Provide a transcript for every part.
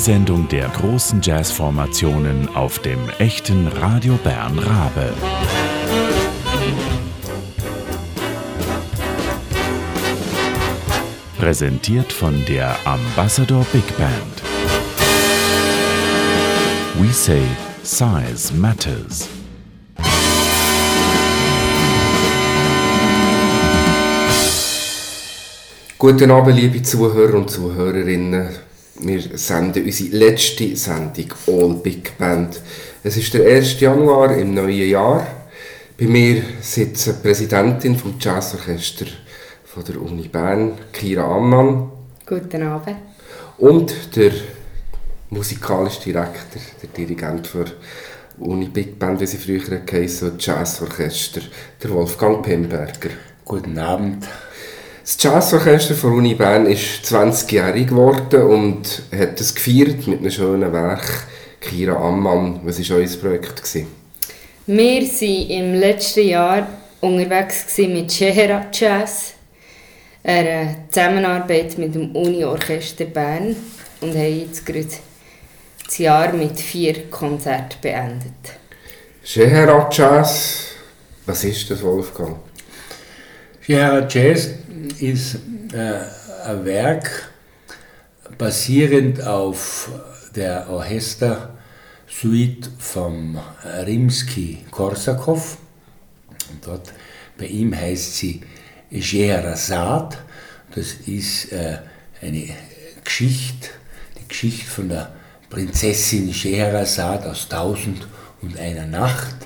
Sendung der großen Jazzformationen auf dem echten Radio Bern Rabe. Präsentiert von der Ambassador Big Band. We say size matters. Guten Abend, liebe Zuhörer und Zuhörerinnen. Wir senden unsere letzte Sendung All Big Band. Es ist der 1. Januar im neuen Jahr. Bei mir sitzt die Präsidentin vom Jazzorchester von der Uni Bern, Kira Ammann. Guten Abend. Und der musikalische Direktor, der Dirigent der Uni Big Band, wie sie früher geheißen, Jazzorchester, der Wolfgang Pemberger. Guten Abend. Das Jazzorchester von Uni Bern ist 20-jährig geworden und hat es gefeiert mit einem schönen Werk. Kira Ammann, was war euer Projekt? Gewesen? Wir waren im letzten Jahr unterwegs mit Shehera Jazz, einer Zusammenarbeit mit dem Uni-Orchester Bern und haben jetzt gerade das Jahr mit vier Konzerten beendet. Shehera Jazz, was ist das, Wolfgang? Shehera Jazz ist äh, ein Werk basierend auf der Orchestersuite vom Rimsky-Korsakow. Dort bei ihm heißt sie Scheherazade. Das ist äh, eine Geschichte, die Geschichte von der Prinzessin Scheherazade aus Tausend und einer Nacht.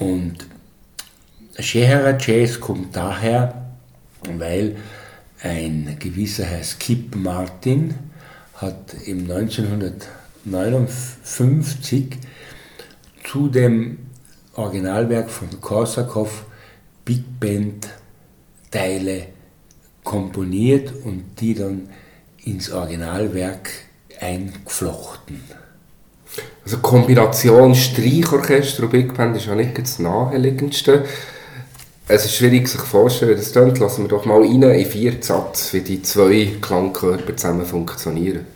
Und Scheherazade Jazz kommt daher, weil ein gewisser Herr Skip Martin hat im 1959 zu dem Originalwerk von Korsakow Big Band Teile komponiert und die dann ins Originalwerk eingeflochten. Also Kombination Streichorchester und Big Band ist ja nicht das naheliegendste. Es ist schwierig sich vorzustellen, das klingt. Lassen wir doch mal rein in vier Satz, wie die zwei Klangkörper zusammen funktionieren.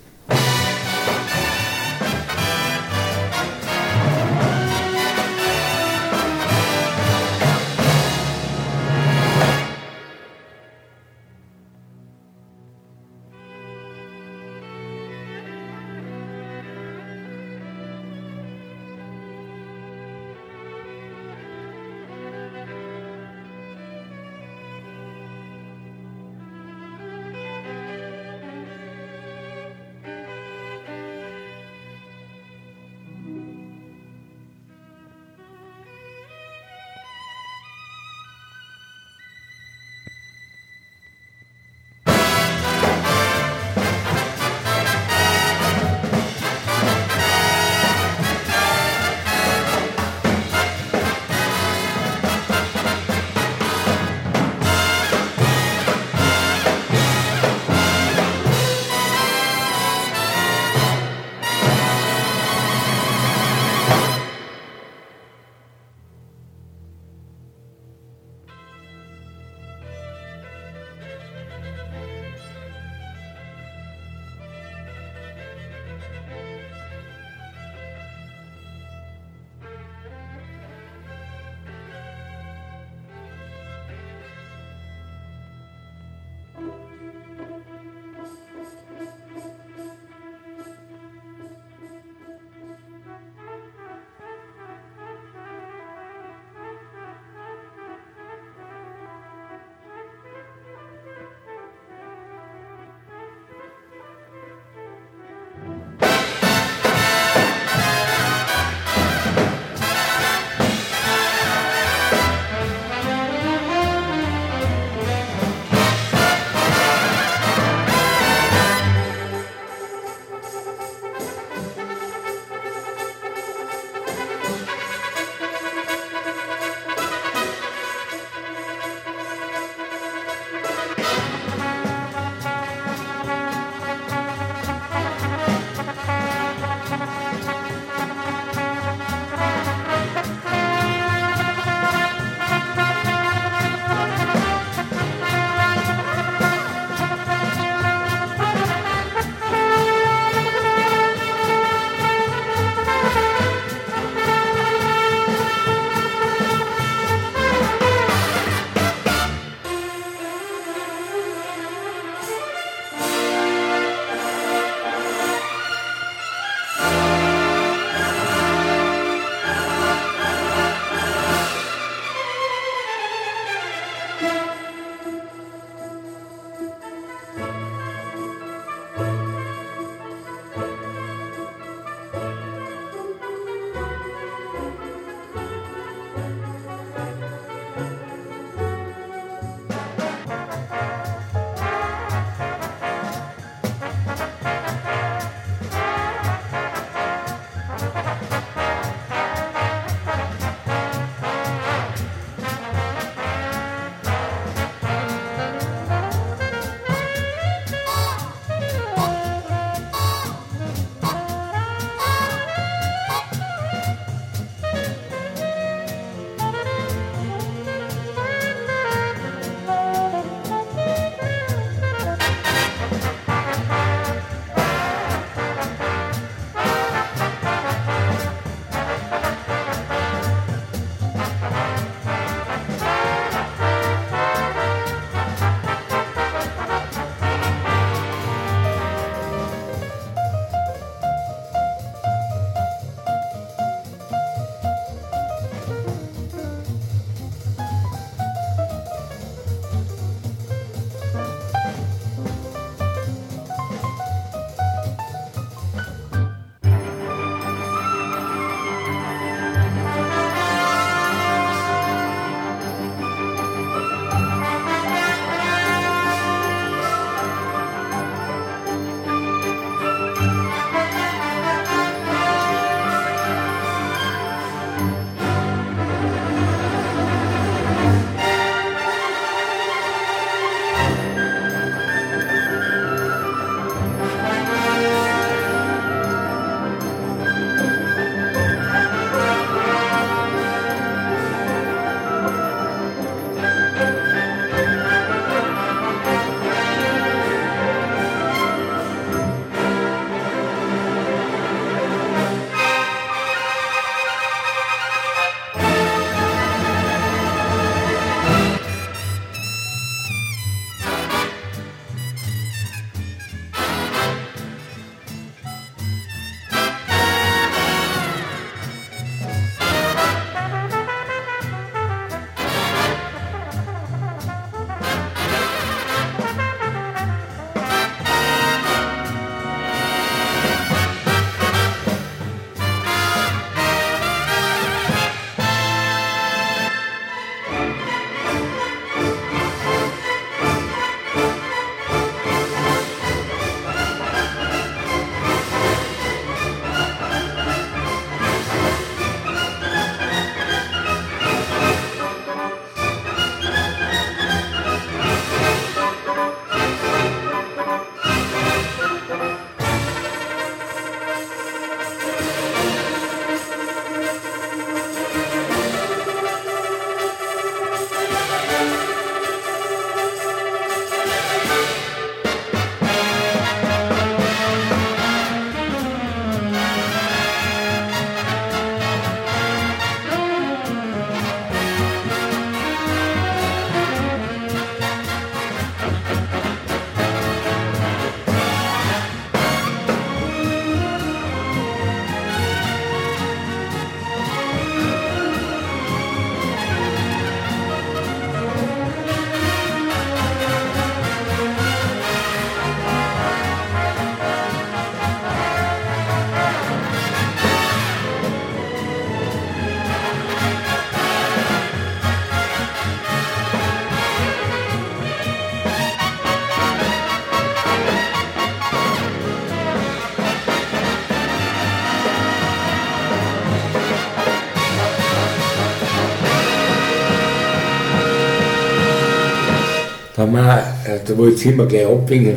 Wir, äh, da wollte ich immer gleich abwinken,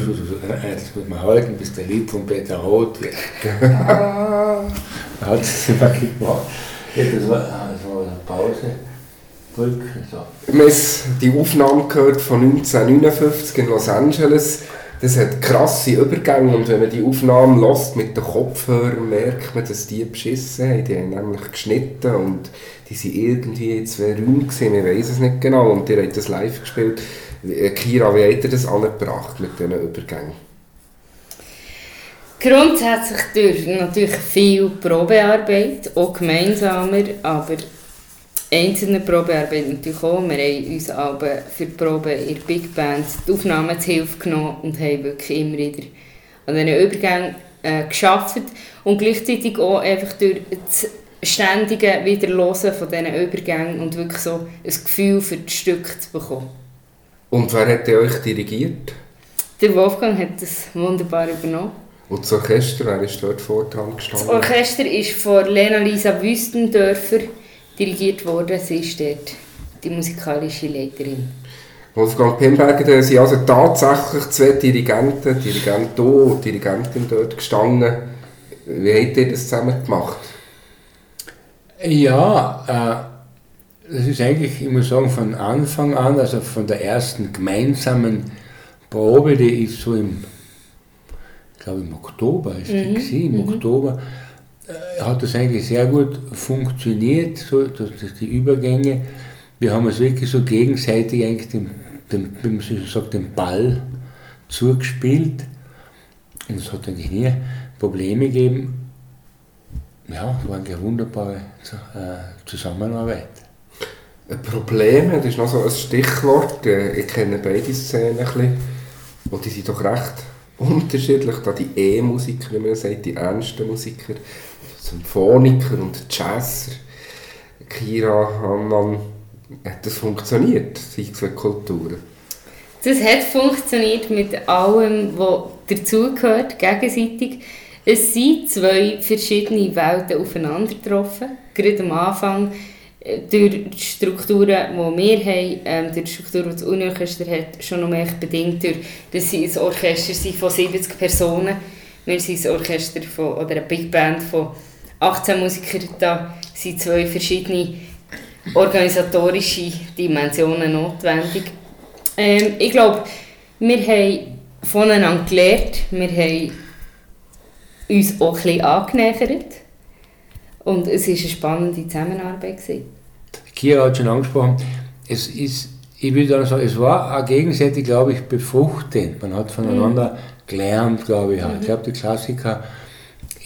jetzt muss man halten, bis der Lied von Peter Roth wird. da hat es immer gemacht. Ja, das war, das war eine Pause. Wir haben die Aufnahme gehört von 1959 in Los Angeles. Das hat krasse Übergänge und wenn man die Aufnahme lässt mit den Kopfhörern, merkt man, dass die beschissen haben. Die haben nämlich geschnitten und die sind irgendwie in zwei Räumen gewesen, ich weiß es nicht genau. Und die haben das live gespielt. Kira, wie hat ihr das angebracht mit diesen Übergängen? Grundsätzlich durch natürlich viel Probearbeit, auch gemeinsamer, aber einzelne Probearbeit natürlich auch. Wir haben uns aber für die Probe in der Big Band die Aufnahmen zu Hilfe genommen und haben wirklich immer wieder an diesen Übergängen äh, geschafft und gleichzeitig auch einfach durch das ständige Wiederhören von diesen Übergängen und wirklich so ein Gefühl für das Stück zu bekommen. Und wer hat euch dirigiert? Der Wolfgang hat das wunderbar übernommen. Und das Orchester, wer ist dort vorne gestanden? Das Orchester ist von Lena-Lisa Wüstendörfer dirigiert worden. Sie ist dort die musikalische Leiterin. Wolfgang Pemberger, da sind also tatsächlich zwei Dirigenten, Dirigent hier und Dirigentin dort gestanden. Wie habt ihr das zusammen gemacht? Ja, äh, das ist eigentlich, ich muss sagen, von Anfang an, also von der ersten gemeinsamen Probe, die ist so im, ich glaube im Oktober ist die mhm. gewesen, im mhm. Oktober, äh, hat das eigentlich sehr gut funktioniert, so, dass, dass die Übergänge. Wir haben uns wirklich so gegenseitig eigentlich den, den, wie man so sagt, den Ball zugespielt. Und es hat eigentlich nie Probleme gegeben. Ja, es war eine wunderbare äh, Zusammenarbeit. Probleme, das ist noch so ein Stichwort. Äh, ich kenne beide Szenen ein bisschen. Und die sind doch recht unterschiedlich. Da die E-Musiker, wie man sagt, die ernsten Musiker. Symphoniker und Jazzer, Kira Hammann, hat das funktioniert, diese Kulturen? Das hat funktioniert mit allem, was dazugehört, gegenseitig. Es sind zwei verschiedene Welten aufeinander getroffen. Gerade am Anfang durch die Strukturen, die wir haben, ähm, durch die Struktur, die das Uniorchester hat, schon noch mehr bedingt durch, dass sie ein Orchester sind von 70 Personen. Wir sind ein Orchester von, oder eine Big Band von 18 Musiker, da sind zwei verschiedene organisatorische Dimensionen notwendig. Ähm, ich glaube, wir haben voneinander gelernt, wir haben uns auch ein bisschen angenähert und es war eine spannende Zusammenarbeit. Gewesen. Kira hat schon angesprochen, es ist, ich würde sagen, es war auch gegenseitig, glaube ich, befruchtend. Man hat voneinander mhm. gelernt, glaube ich. Mhm. Ich glaube, die Klassiker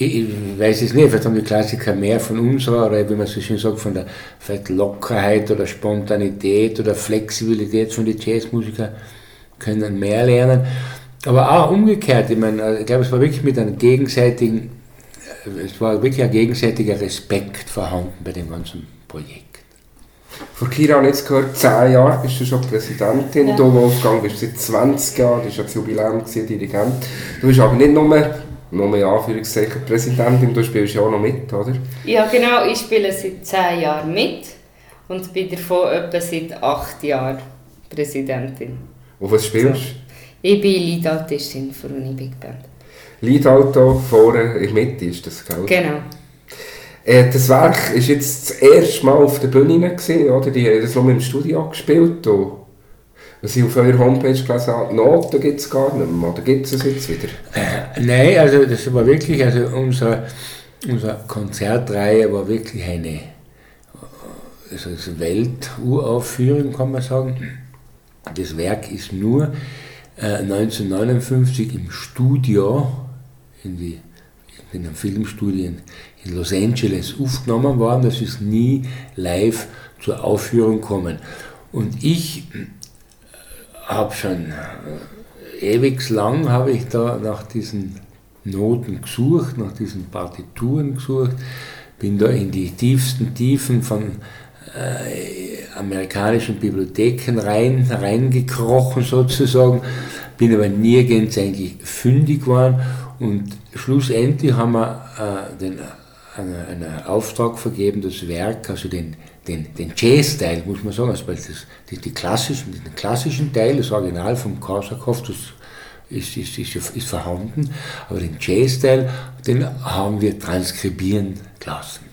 ich weiß es nicht, vielleicht haben die Klassiker mehr von unserer, oder wie man so schön sagt, von der vielleicht Lockerheit oder Spontanität oder Flexibilität von den Jazzmusikern können mehr lernen. Aber auch umgekehrt, ich meine, ich glaube, es war wirklich mit einem gegenseitigen, es war wirklich ein gegenseitiger Respekt vorhanden bei dem ganzen Projekt. Von Kira habe ich jetzt gehört, 10 Jahre bist du schon Präsidentin. Ja. Du, Wolfgang, bist seit 20 Jahren, das war ja das Jubiläum, Dirigent. Du bist aber nicht nur noch mehr Anführungszeichen Präsidentin, du spielst ja auch noch mit, oder? Ja genau, ich spiele seit 10 Jahren mit und bin davon etwa seit 8 Jahren Präsidentin. Und was spielst du? Ich bin Leadaltistin für eine Big Band. Leadalto vorne in der Mitte ist das, gell? Genau. Äh, das Werk war jetzt das erste Mal auf der Bühne, gewesen, oder? Die haben das noch im Studio gespielt. Was ich auf eurer Homepage gelesen habe, Noten gibt es gar nicht mehr, oder gibt es es jetzt wieder? Äh, nein, also das war wirklich, also unsere, unsere Konzertreihe war wirklich eine also Welturaufführung, kann man sagen. Das Werk ist nur äh, 1959 im Studio, in, die, in einem Filmstudio in, Los Angeles aufgenommen worden. Das ist nie live zur Aufführung gekommen. Und ich habe schon äh, ewig lang habe ich da nach diesen Noten gesucht, nach diesen Partituren gesucht, bin da in die tiefsten Tiefen von äh, amerikanischen Bibliotheken rein, reingekrochen sozusagen, bin aber nirgends eigentlich fündig geworden und schlussendlich haben wir äh, den, einen, einen Auftrag vergeben, das Werk, also den den, den Jazz-Teil, muss man sagen, also das, die, die klassischen, den klassischen Teil, das Original vom Korsakow, das ist, ist, ist, ist vorhanden, aber den Jazz-Teil, den haben wir transkribieren lassen.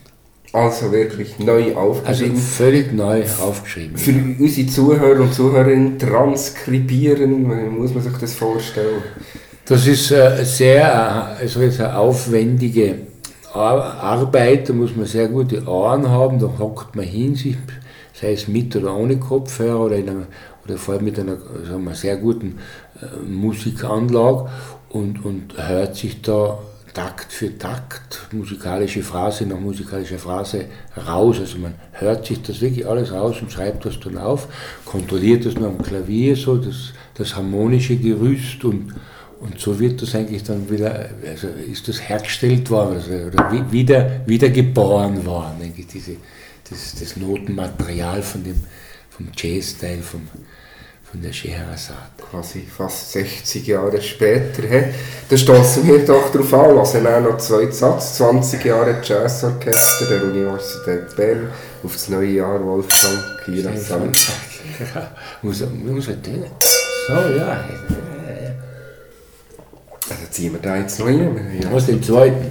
Also wirklich neu aufgeschrieben. Also völlig neu aufgeschrieben. Für unsere Zuhörer und Zuhörerinnen transkribieren, muss man sich das vorstellen? Das ist eine sehr also jetzt eine aufwendige Arbeit, da muss man sehr gute Ohren haben, da hockt man hin, sei es mit oder ohne Kopfhörer oder, in einer, oder vor allem mit einer sagen wir, sehr guten äh, Musikanlage und, und hört sich da Takt für Takt, musikalische Phrase nach musikalischer Phrase raus. Also man hört sich das wirklich alles raus und schreibt das dann auf, kontrolliert das noch am Klavier, so das, das harmonische Gerüst und, und so wird das eigentlich dann wieder, also ist das hergestellt worden also, oder wieder, wieder geboren worden, denke ich, diese, das, das Notenmaterial von dem, vom Jazz-Teil, vom, von der Scheherazade. Quasi fast 60 Jahre später. He? Da stoßen wir doch darauf an, lassen wir noch zwei Satz. 20 Jahre Jazzorchester der Universität Bern auf das neue Jahr Wolfgang Kirasam. Ja, muss, muss tun. So, ja. Also ziehen wir da jetzt noch rein. Ja. Was den zweiten?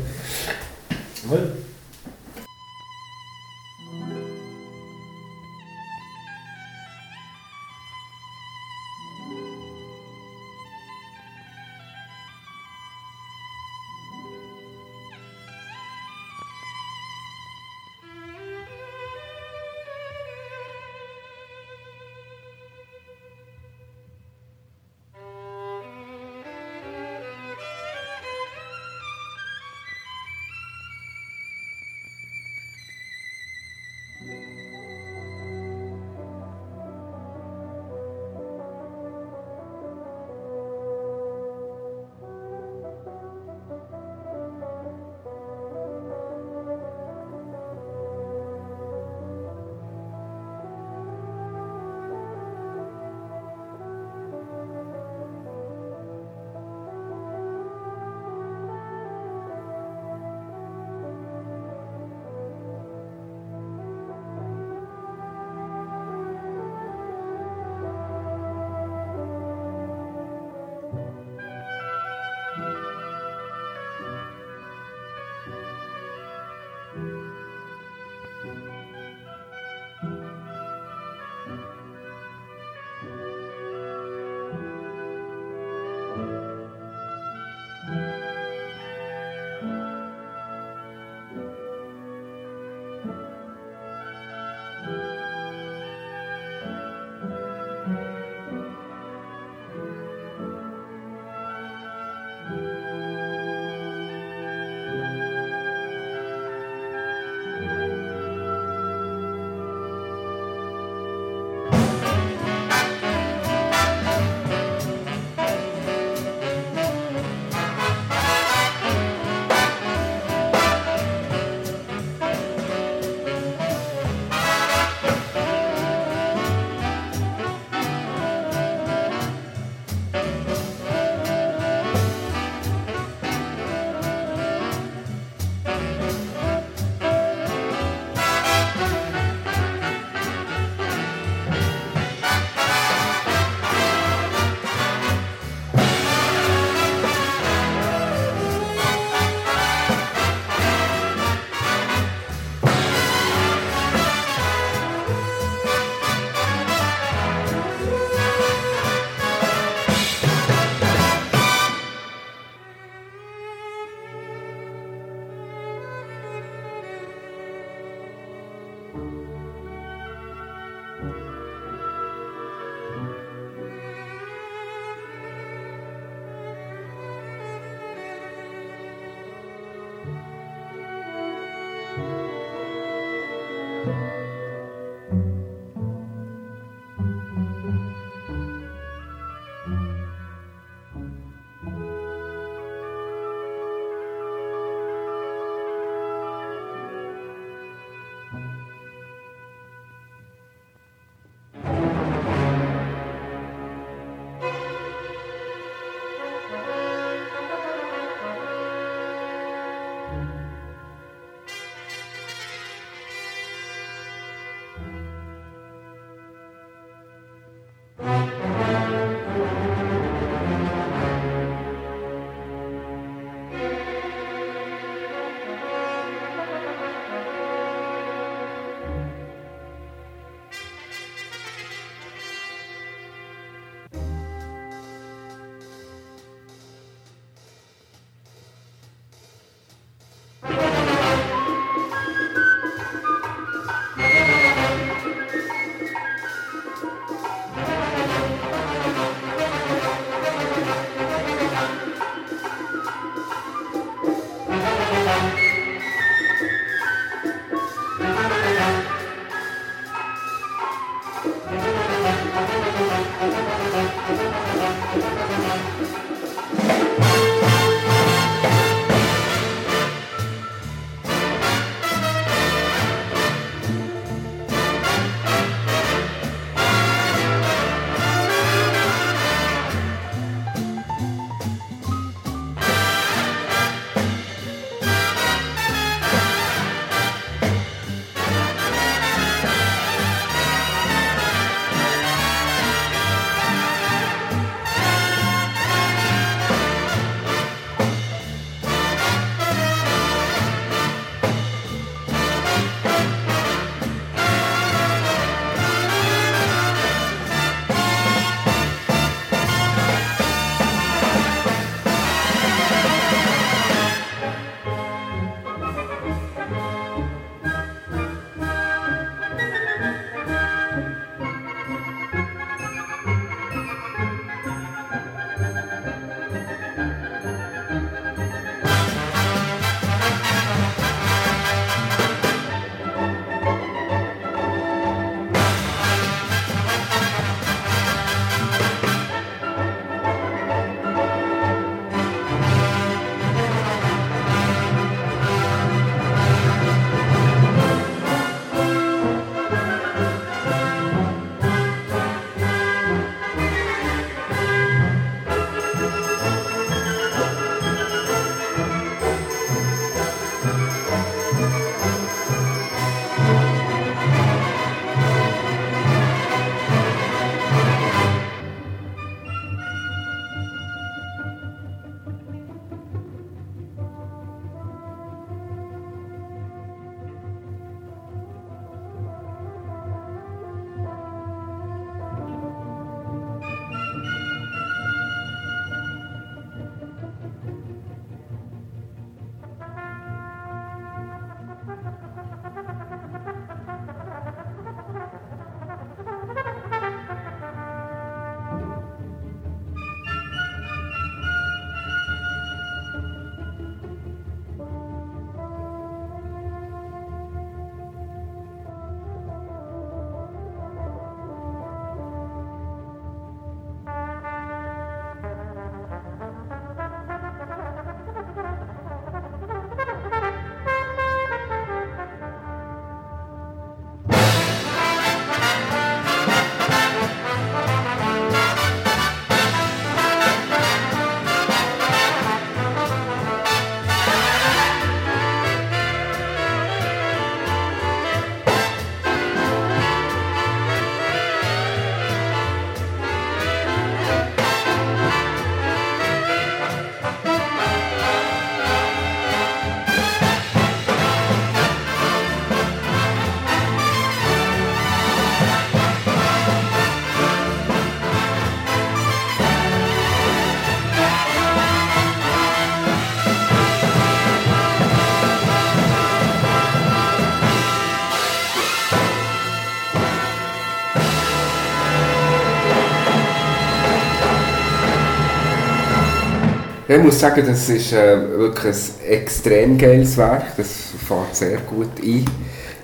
Ich muss sagen, das ist äh, wirklich ein extrem geiles Werk. Das fährt sehr gut ein.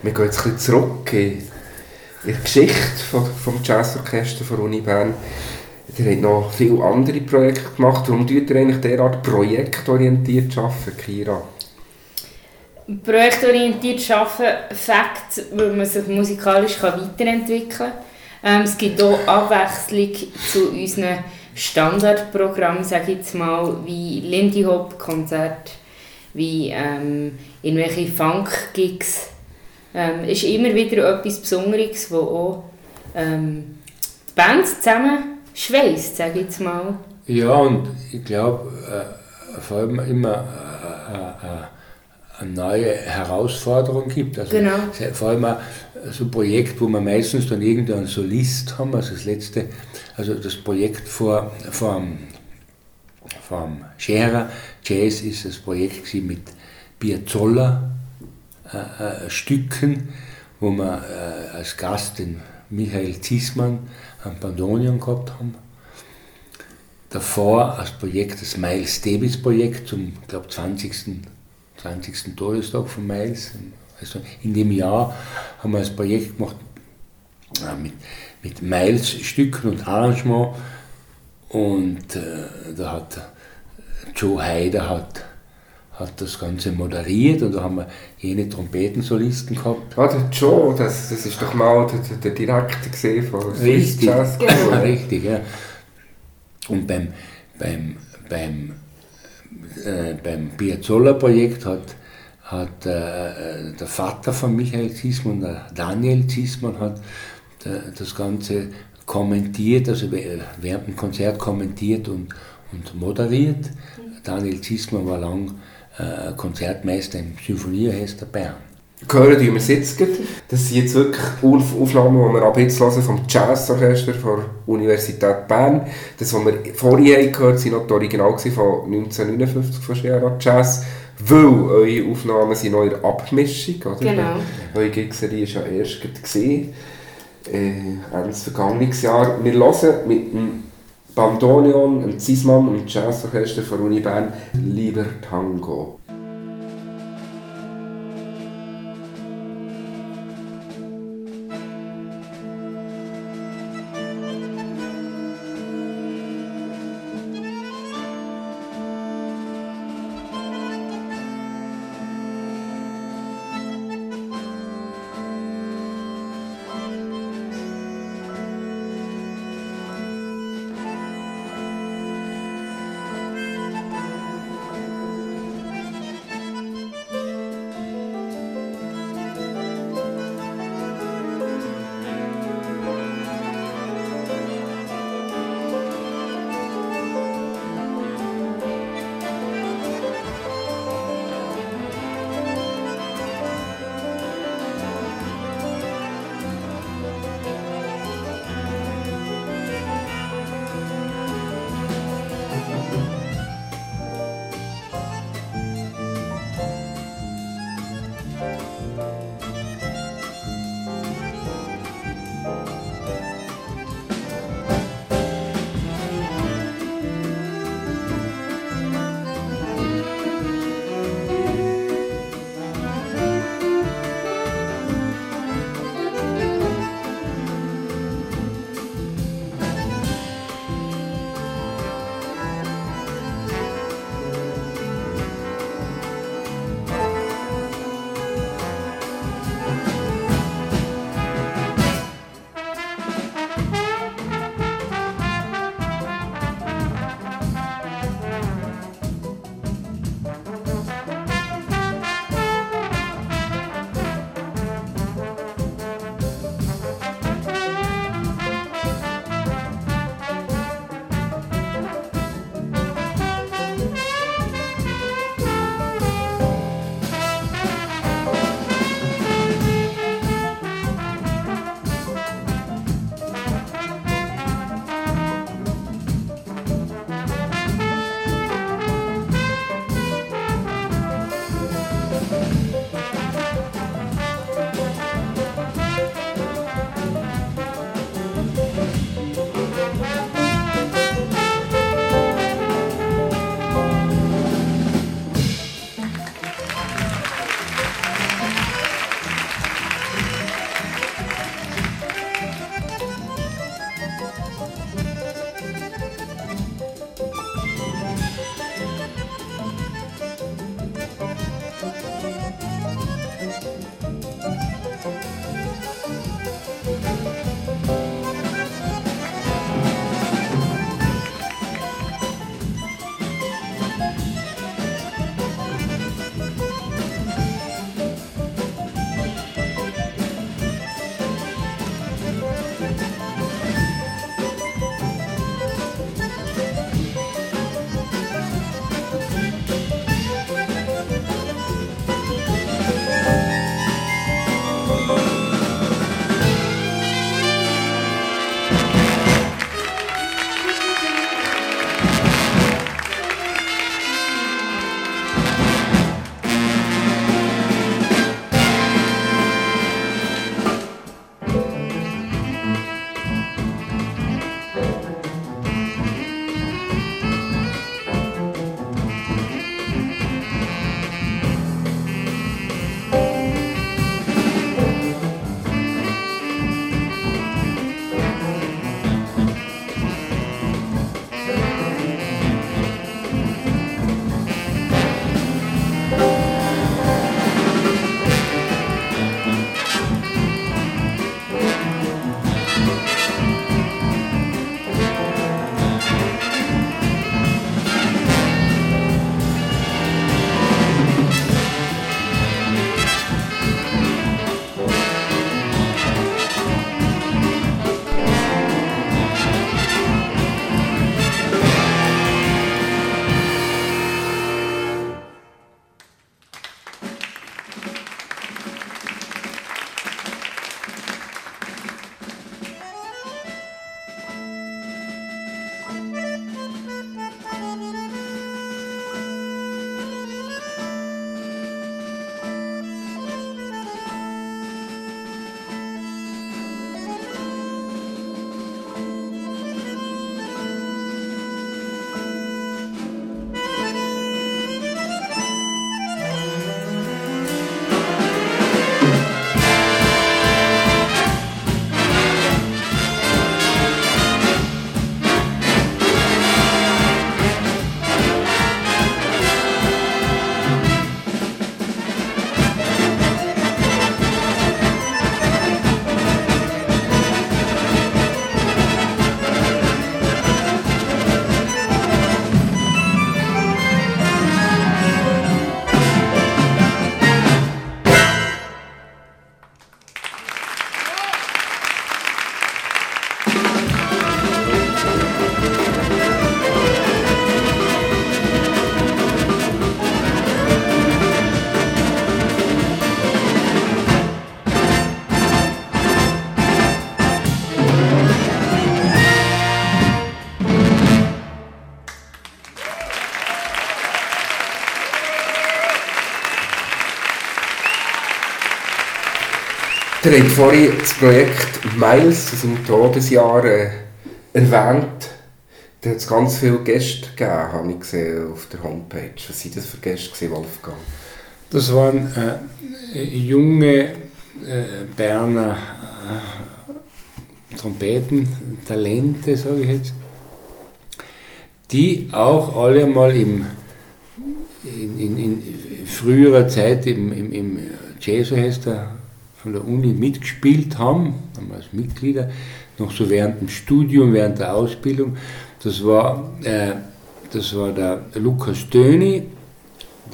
Wir gehen jetzt ein bisschen zurück in, die Geschichte vom, vom Jazzorchester von Uni Bern. Ihr habt noch viele andere Projekte gemacht. Warum tut ihr eigentlich derart projektorientiert arbeiten, Kira? Projektorientiert arbeiten, Fakt, weil man sich musikalisch weiterentwickeln kann. Ähm, es gibt auch Abwechslung zu unseren Standardprogrammen, sage ich jetzt mal, wie Lindy Hop Konzert, wie ähm, irgendwelche Funk-Gigs. Ähm, ist immer wieder etwas Besonderes, wo auch ähm, die Band zusammen schweißt, sage ich jetzt mal. Ja, und ich glaube, äh, vor allem immer äh, äh, eine neue Herausforderung gibt. Also Genau. Vor allem auch so ein Projekt, wo wir meistens dann irgendeinen Solist haben, also das letzte, also das Projekt vor, vor dem Scherer Jazz ist das Projekt mit Piazzolla äh, äh, Stücken, wo wir äh, als Gast den Michael Ziesmann am Bandonion gehabt haben. Davor als Projekt das Miles Davis Projekt zum, glaube, 20. 20. Todestag von Miles. Also in dem Jahr haben wir ein Projekt gemacht äh, mit, mit Miles Stücken und Arrangement und äh, da hat Joe Heider hat, hat das Ganze moderiert und da haben wir jene Trompetensolisten gehabt. Ah, der Joe, das, das ist doch mal der, der, Direktor gesehen von Richtig, Jazz ja, School. richtig, ja. Und beim, beim, beim, äh, beim Piazzolla-Projekt hat, hat äh, der Vater von Michael Ziesmann, der Daniel Ziesmann, hat äh, das Ganze kommentiert, also während dem Konzert kommentiert und, und moderiert. Daniel Ziesmann war lang äh, Konzertmeister im Symphonieorchester Bern. Hören tun wir jetzt gerade. Das sind jetzt wirklich Auf- Aufnahmen, die wir ab jetzt hören vom Jazzorchester der Universität Bern. Das, was wir haben gehört haben, waren noch die Original von 1959 von Scherer Jazz. Weil eure Aufnahmen sind noch in der Abmischung, oder? Genau. Eure Gigserie ist ja erst gesehen, äh, Ende des vergangenen Jahr. Wir hören mit dem Bandonion, dem Zisman und dem Jazzorchester der Uni Bern «Lieber Tango». Ihr habt vorhin das Projekt Miles zu seinem Todesjahr äh, erwähnt. Da hat es ganz viele Gäste gegeben, habe ich gesehen auf der Homepage. Was waren das für Gäste, gewesen, Wolfgang? Das waren äh, junge äh, Berner äh, Trompetentalente, sage ich jetzt, die auch alle mal im, in, in, in früherer Zeit im, im, im Jazzorchester von der Uni mitgespielt haben, als Mitglieder, noch so während dem Studium, während der Ausbildung. Das war, äh, das war der Lukas Döni,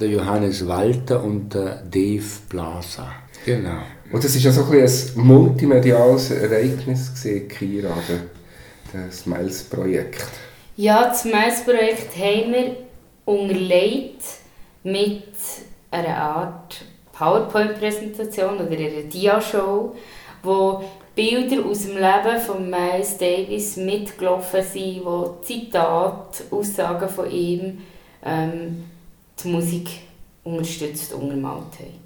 der Johannes Walter und der Dave Blaser. Genau. Und das war ja so ein, ein multimediales Ereignis, gewesen, Kira, das Smiles-Projekt. Ja, das Smiles-Projekt haben wir unterlegt mit einer Art PowerPoint-Präsentation oder einer Dia-Show, wo Bilder aus dem Leben von Miles Davis mitgelaufen sind, wo Zitate, Aussagen von ihm ähm, die Musik unterstützt untermalt haben.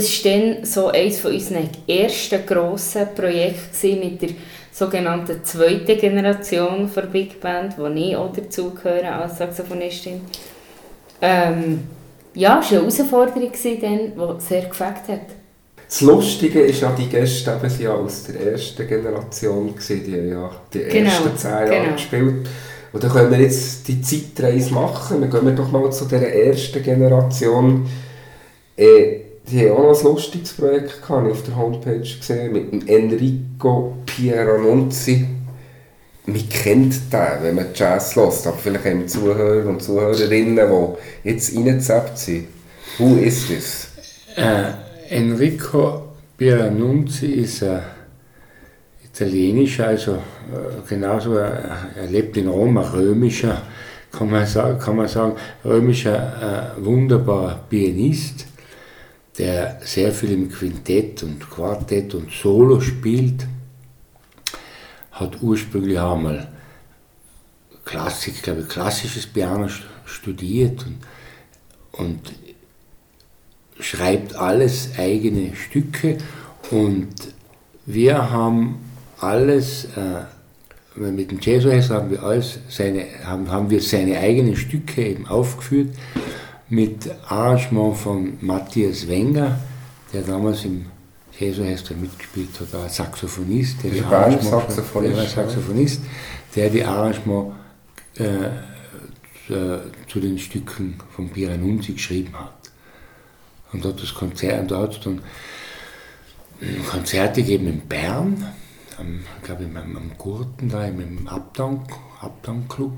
Das war dann so eines von unseren ersten grossen Projekten mit der sogenannten zweiten Generation der Big Band, wo ich auch dazugehöre als Saxophonistin. Ähm, ja, es war eine Herausforderung, die sehr gefällt hat. Das Lustige ist ja, die Gäste eben ja aus der ersten Generation, gewesen, die haben ja die Genau, ersten zehn Jahre genau. gespielt. Und dann können wir jetzt die Zeitreise machen. Dann gehen wir doch mal zu dieser ersten Generation. Äh, die haben auch noch ein lustiges Projekt gehabt, auf der Homepage gesehen, mit Enrico Pieranunzi. Man kennt den, wenn man Jazz hört, aber vielleicht haben Zuhörer und Zuhörerinnen, die jetzt reingezappt sind. Who is this? Äh, Enrico Pieranunzi ist ein italienischer, also äh, genauso, äh, er lebt in Rom, ein römischer, kann man sagen, kann man sagen römischer, äh, wunderbarer Pianist, der sehr viel im Quintett und Quartett und Solo spielt, hat ursprünglich einmal Klassik, glaube ich, klassisches Piano st- studiert und, und schreibt alles eigene Stücke und wir haben alles, äh, mit dem Jazzorchester haben wir alles seine, haben, haben wir seine eigenen Stücke eben aufgeführt mit Arrangement von Matthias Wenger, der damals im Jazzorchester mitgespielt hat, ein Saxophonist, der die Arrangement- Saxophonist, der war Saxophonist, der die Arrangement äh, zu- zu den Stücken von Piranunzi geschrieben hat. Und hat das Konzert, und da hat es dann ähm, Konzerte gegeben in Bern, am, ich glaube im, am Gurten, da im, im Uptown, Uptown Club.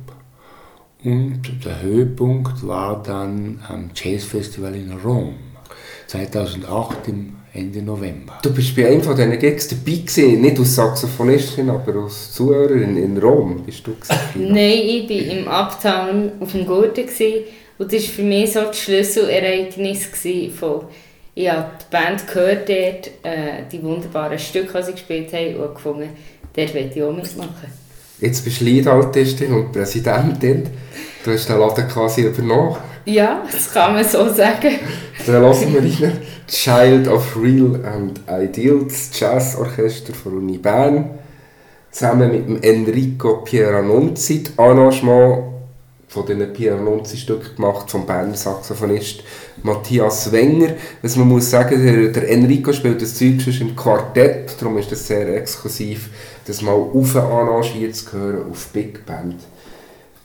Und der Höhepunkt war dann am Jazzfestival in Rom, 2008 im Ende November. Du bist bei einem von diesen Gigs dabei gewesen, nicht als Saxophonistin, aber als Zuhörerin in Rom bist du gewesen. Nein, ich war im Uptown auf dem Gurten gewesen, und das war für mich so das Schlüsselereignis gewesen von ich habe die Band gehört dort, äh, die wunderbaren Stücke, die sie gespielt haben, und gefunden, dort möchte ich auch mitmachen. Jetzt bist du Leadaltistin und Präsidentin. Du hast den Laden quasi übernommen. Ja, das kann man so sagen. Dann lassen wir rein. Child of Real and Ideals, Jazzorchester von Uni Bern. Zusammen mit dem Enrico Pieranunzi. Das Arrangement von diesen Pieranunzi-Stücken gemacht vom Berner Saxophonist Matthias Wenger. Was man muss sagen, der, der Enrico spielt das Zeug schon im Quartett, darum ist das sehr exklusiv, das mal auf arrangiert zu hören auf Big Band.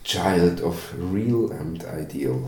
Child of Real and Ideal.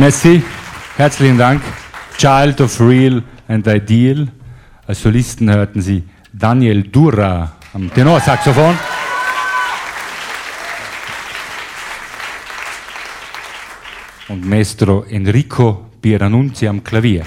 Merci, herzlichen Dank. Child of Real and Ideal. Als Solisten hörten Sie Daniel Dura am Tenorsaxophon. Und Maestro Enrico Pieranunzi am Klavier.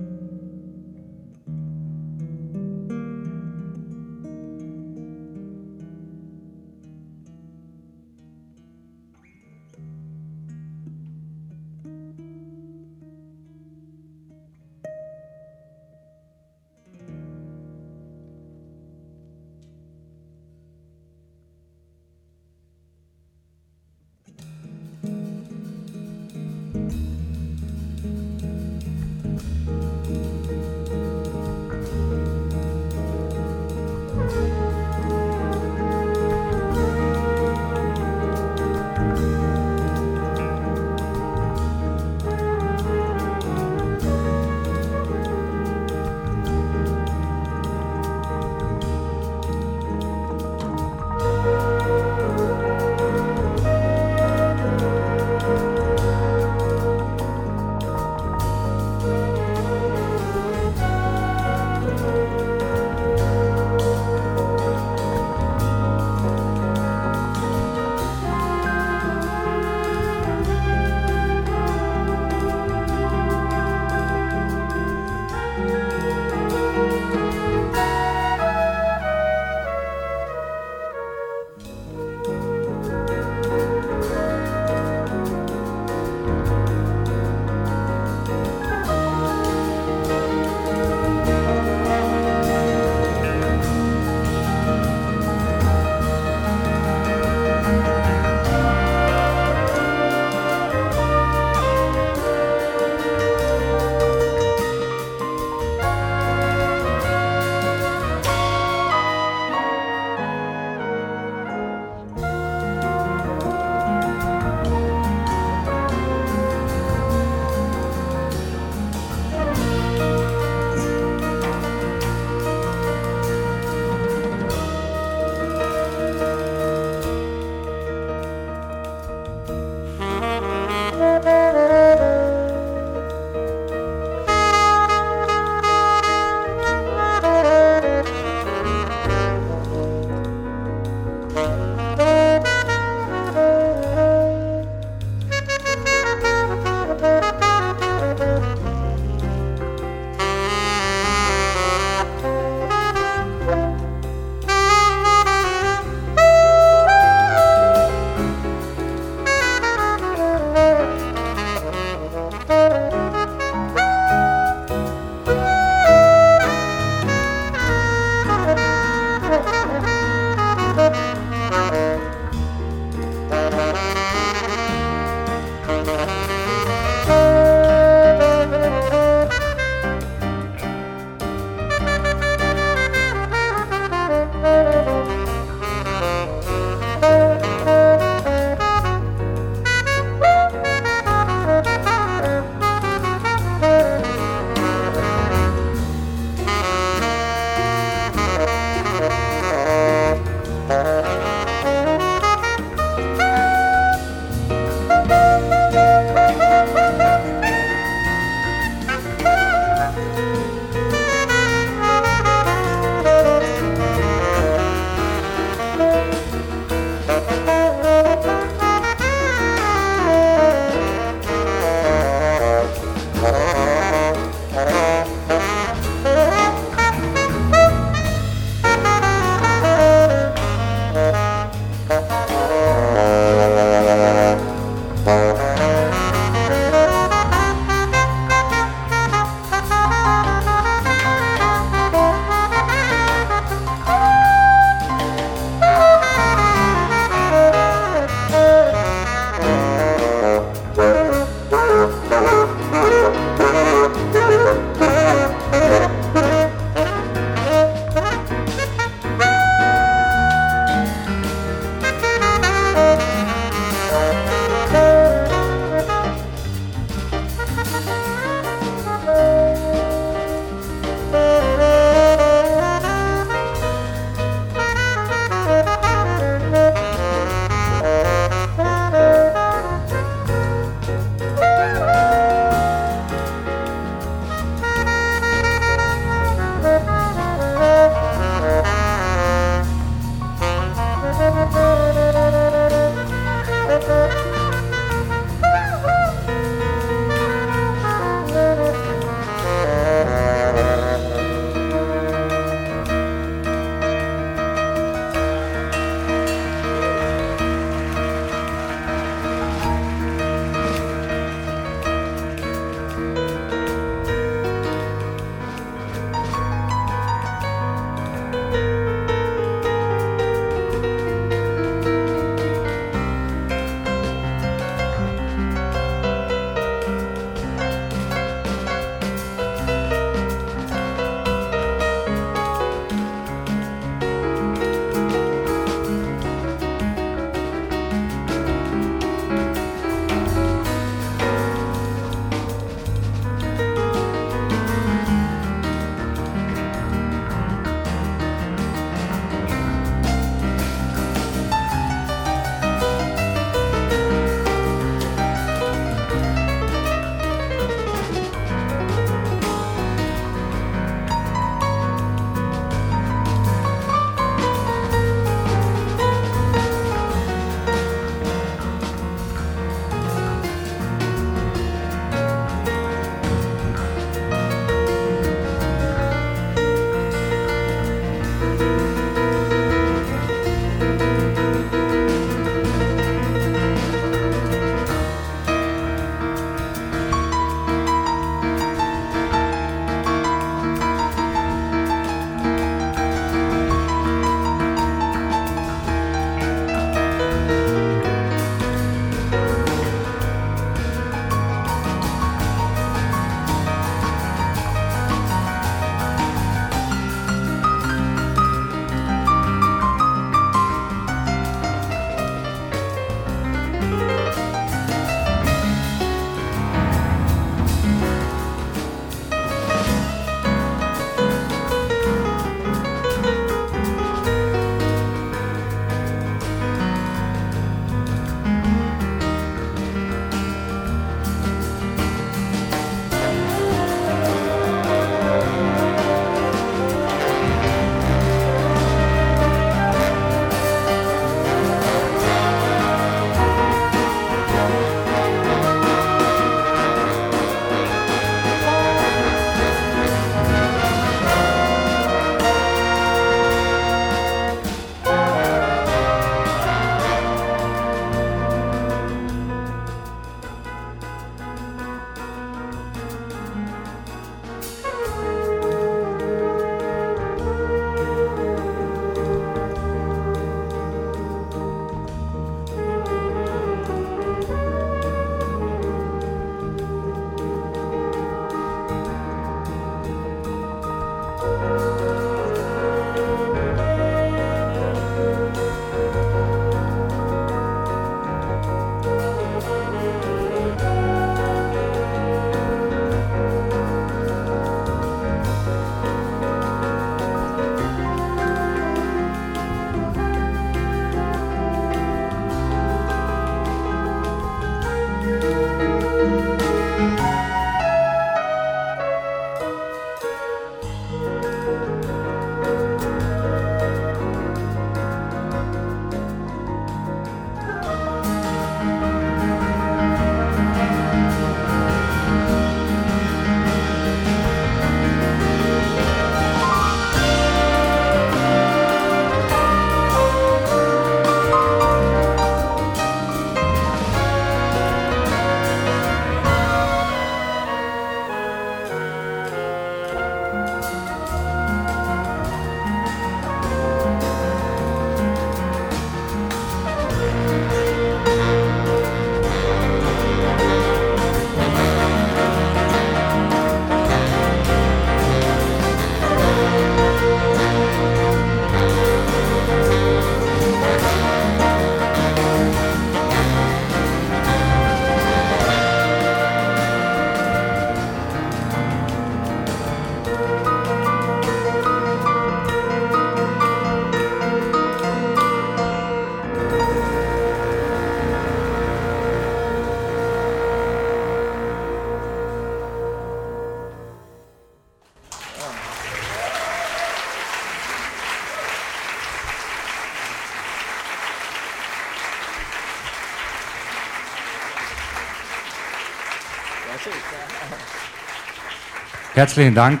Herzlichen Dank,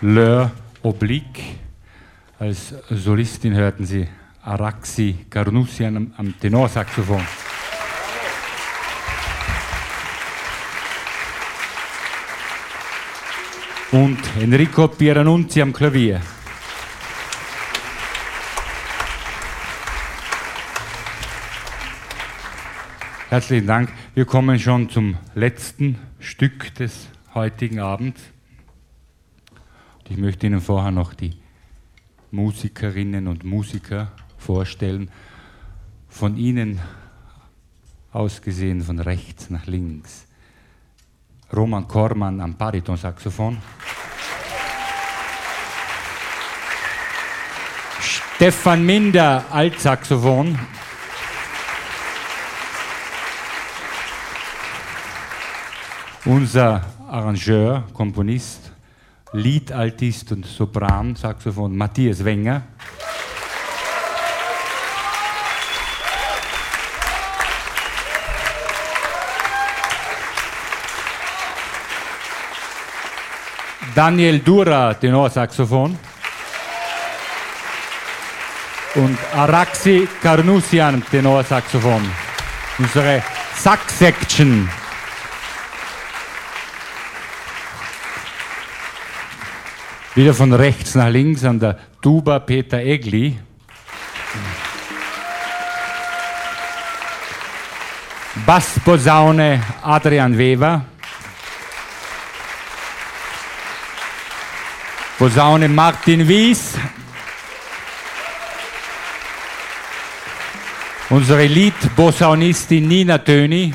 Leur Oblique. Als Solistin hörten Sie Araxi Carnussian am, am Tenorsaxophon. Und Enrico Pieranunzi am Klavier. Herzlichen Dank. Wir kommen schon zum letzten Stück des heutigen Abends. Ich möchte Ihnen vorher noch die Musikerinnen und Musiker vorstellen. Von Ihnen aus gesehen von rechts nach links. Roman Kormann am Baritonsaxophon. Stefan Minder, Altsaxophon. Unser Arrangeur, Komponist, Liedaltist und Sopran-Saxophon Matthias Wenger. Daniel Dura, Tenorsaxophon. Und Araxi Carnusian, Tenorsaxophon. Unsere Sax-Section. Wieder von rechts nach links an der Tuba Peter Egli. Bassposaune Adrian Weber. Posaune Martin Wies. Unsere Liedposaunistin Nina Töni.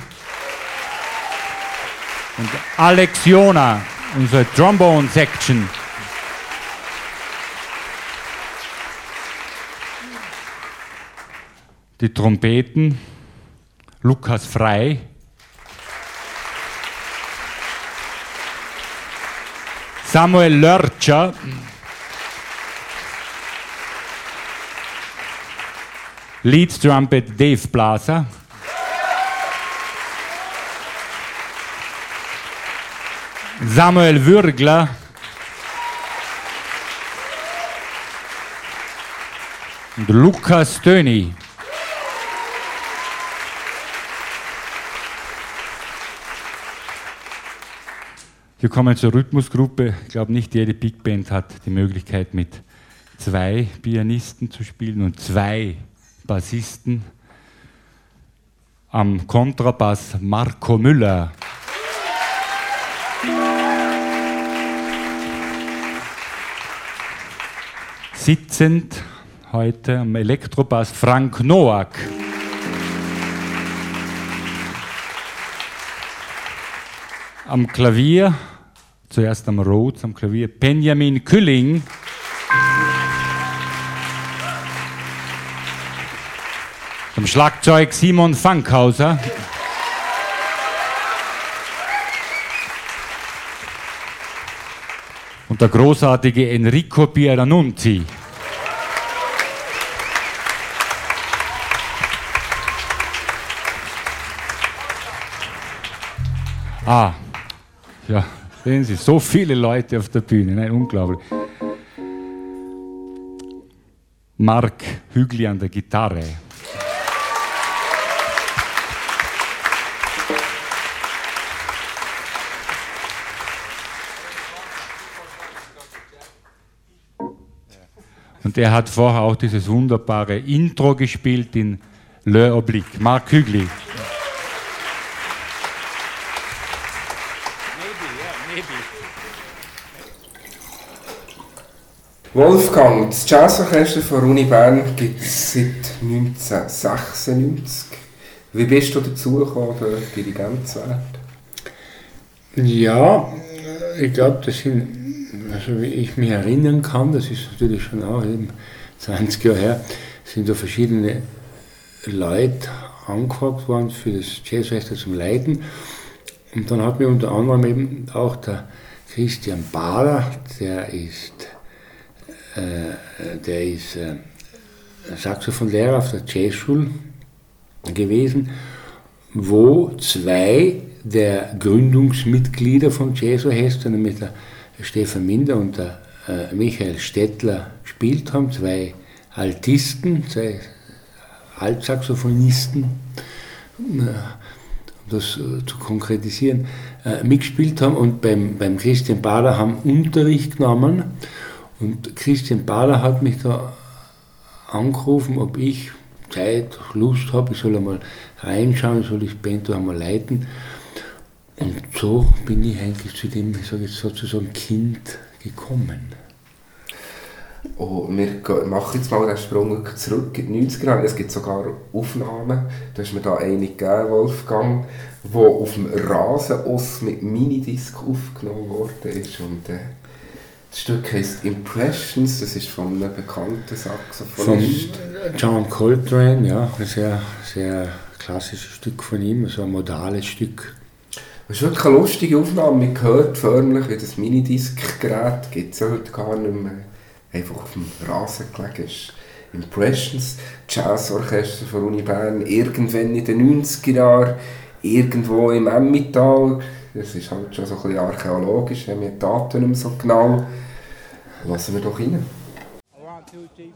Und Alex Jona, unsere Trombone Die Trompeten Lukas Frei. Samuel Lörtscher. Lead Trumpet Dave Blaser. Samuel Würgler. Und Lukas Töni. Wir kommen zur Rhythmusgruppe. Ich glaube, nicht jede Big Band hat die Möglichkeit, mit zwei Pianisten zu spielen und zwei Bassisten. Am Kontrabass Marco Müller. Sitzend heute am Elektrobass Frank Noack. Am Klavier, zuerst am Rhodes, am Klavier Benjamin Külling. Am Schlagzeug Simon Fankhauser. Und der großartige Enrico Pieranunzi. Ah, ja, sehen Sie, so viele Leute auf der Bühne, nein, unglaublich. Mark Hügli an der Gitarre. Und er hat vorher auch dieses wunderbare Intro gespielt in Le Oblique. Mark Hügli. Wolfgang, das Jazzorchester von Uni Bern gibt es seit 1996. Wie bist du dazu gekommen, Dirigent zu werden? Ja, ich glaube, das sind, also wie ich mich erinnern kann, das ist natürlich schon auch eben 20 Jahre her, sind da verschiedene Leute angefragt worden für das Jazzorchester zum Leiten. Und dann hat mir unter anderem eben auch der Christian Bahler, der ist der ist äh, Saxophonlehrer auf der Jazzschule gewesen, wo zwei der Gründungsmitglieder von Jazzorchester, nämlich der Stefan Minder und der äh, Michael Stettler gespielt haben, zwei Altisten, zwei Altsaxophonisten, um das äh, zu konkretisieren, äh, mitgespielt haben. Und beim, beim Christian Bader haben Unterricht genommen und Christian Bader hat mich da angerufen, ob ich Zeit, Lust habe, ich soll einmal reinschauen, ich soll das Bento einmal leiten. Und so bin ich eigentlich zu dem, ich sage jetzt sozusagen, Kind gekommen. Oh, wir machen jetzt mal den Sprung zurück in die 90er Jahre. Es gibt sogar Aufnahmen, da ist mir da eine gegeben, Wolfgang, wo auf dem Rasen aus mit Minidisc aufgenommen worden ist. Und, äh, das Stück heißt Impressions, das ist von einem bekannten Saxophonist. Von John Coltrane, ja, ein sehr, sehr klassisches Stück von ihm, so ein modales Stück. Das ist wirklich eine lustige Aufnahme. Man hört förmlich, wie das Minidisc-Gerät gibt es heute gar nicht mehr. Einfach auf dem Rasen gelegen ist. Impressions, Jazzorchester von Uni Bern, irgendwann in den 90er Jahren, irgendwo im Emmental. Das ist halt schon so ein bisschen archäologisch, haben wir die Daten nicht mehr so genau. Lassen wir doch rein. One, two, three,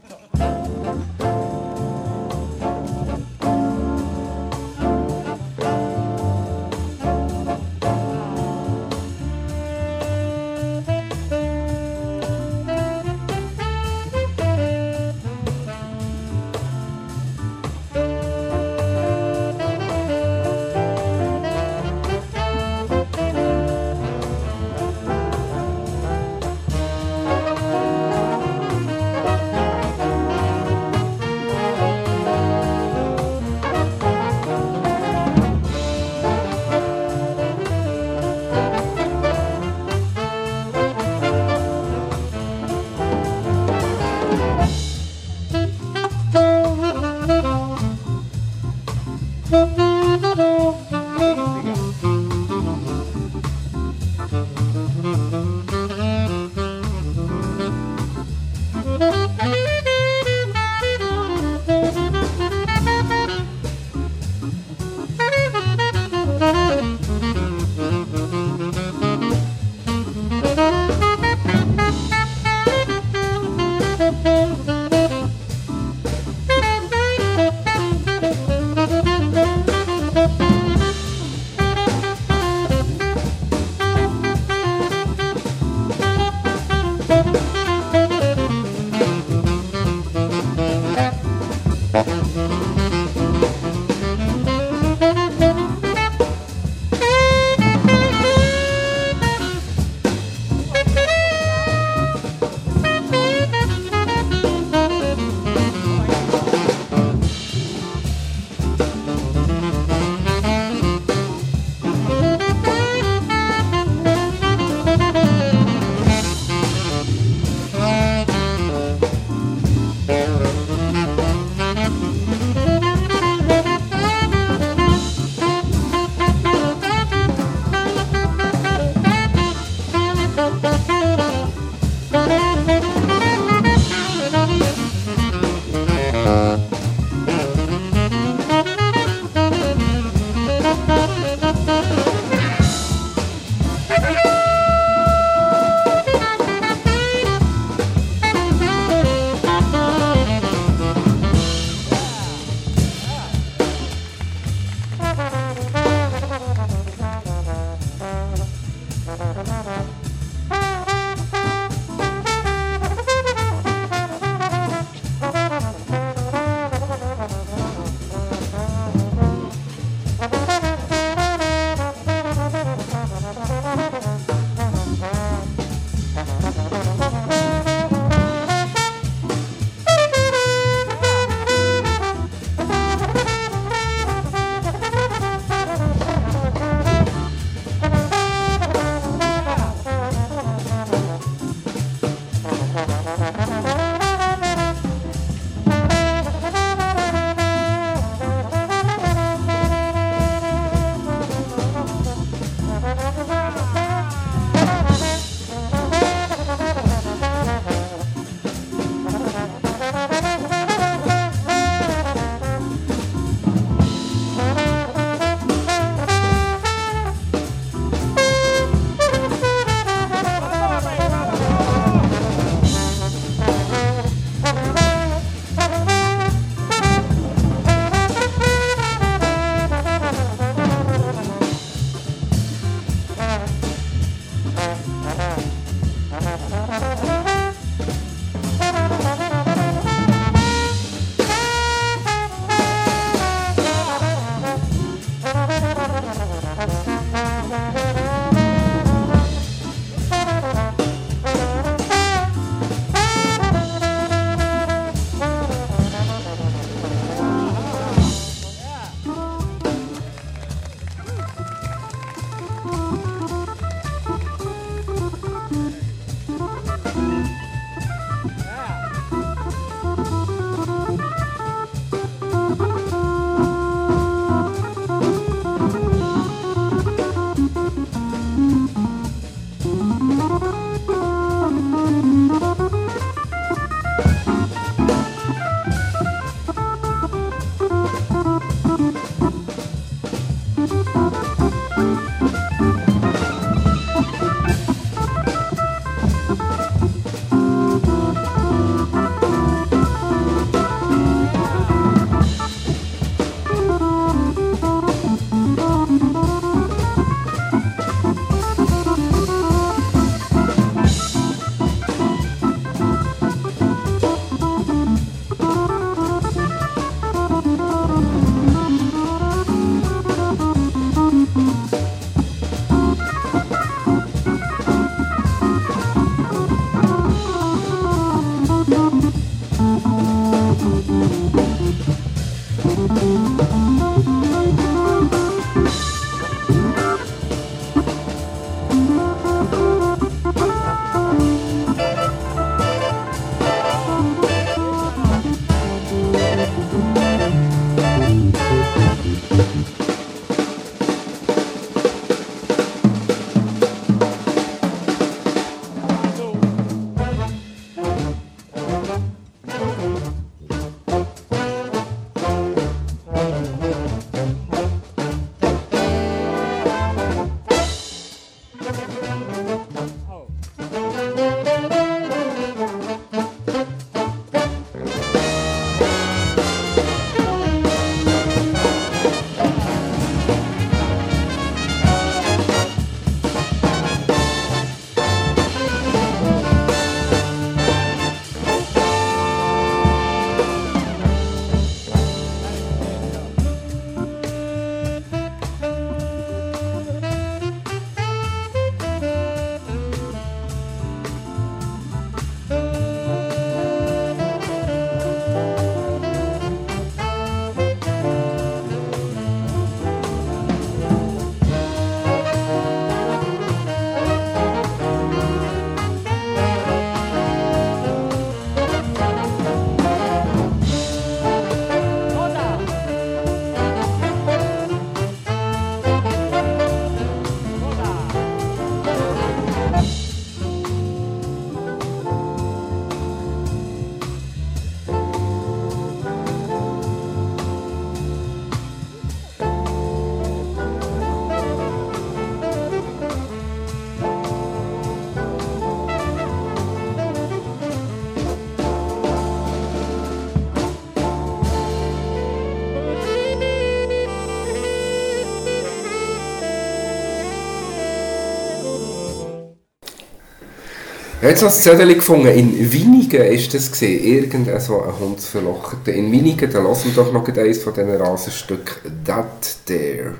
Jetzt noch ein Zettel gefunden. In Winigen ist das gesehen. Irgendein so ein Hundsverlochter. In Winigen, da lassen wir doch noch eins von diesen Rasenstücken. That There.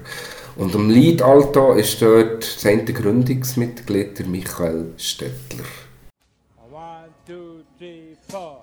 Und am Liedalto ist dort sein Gründungsmitglied Michael Stettler. One, two, three, four.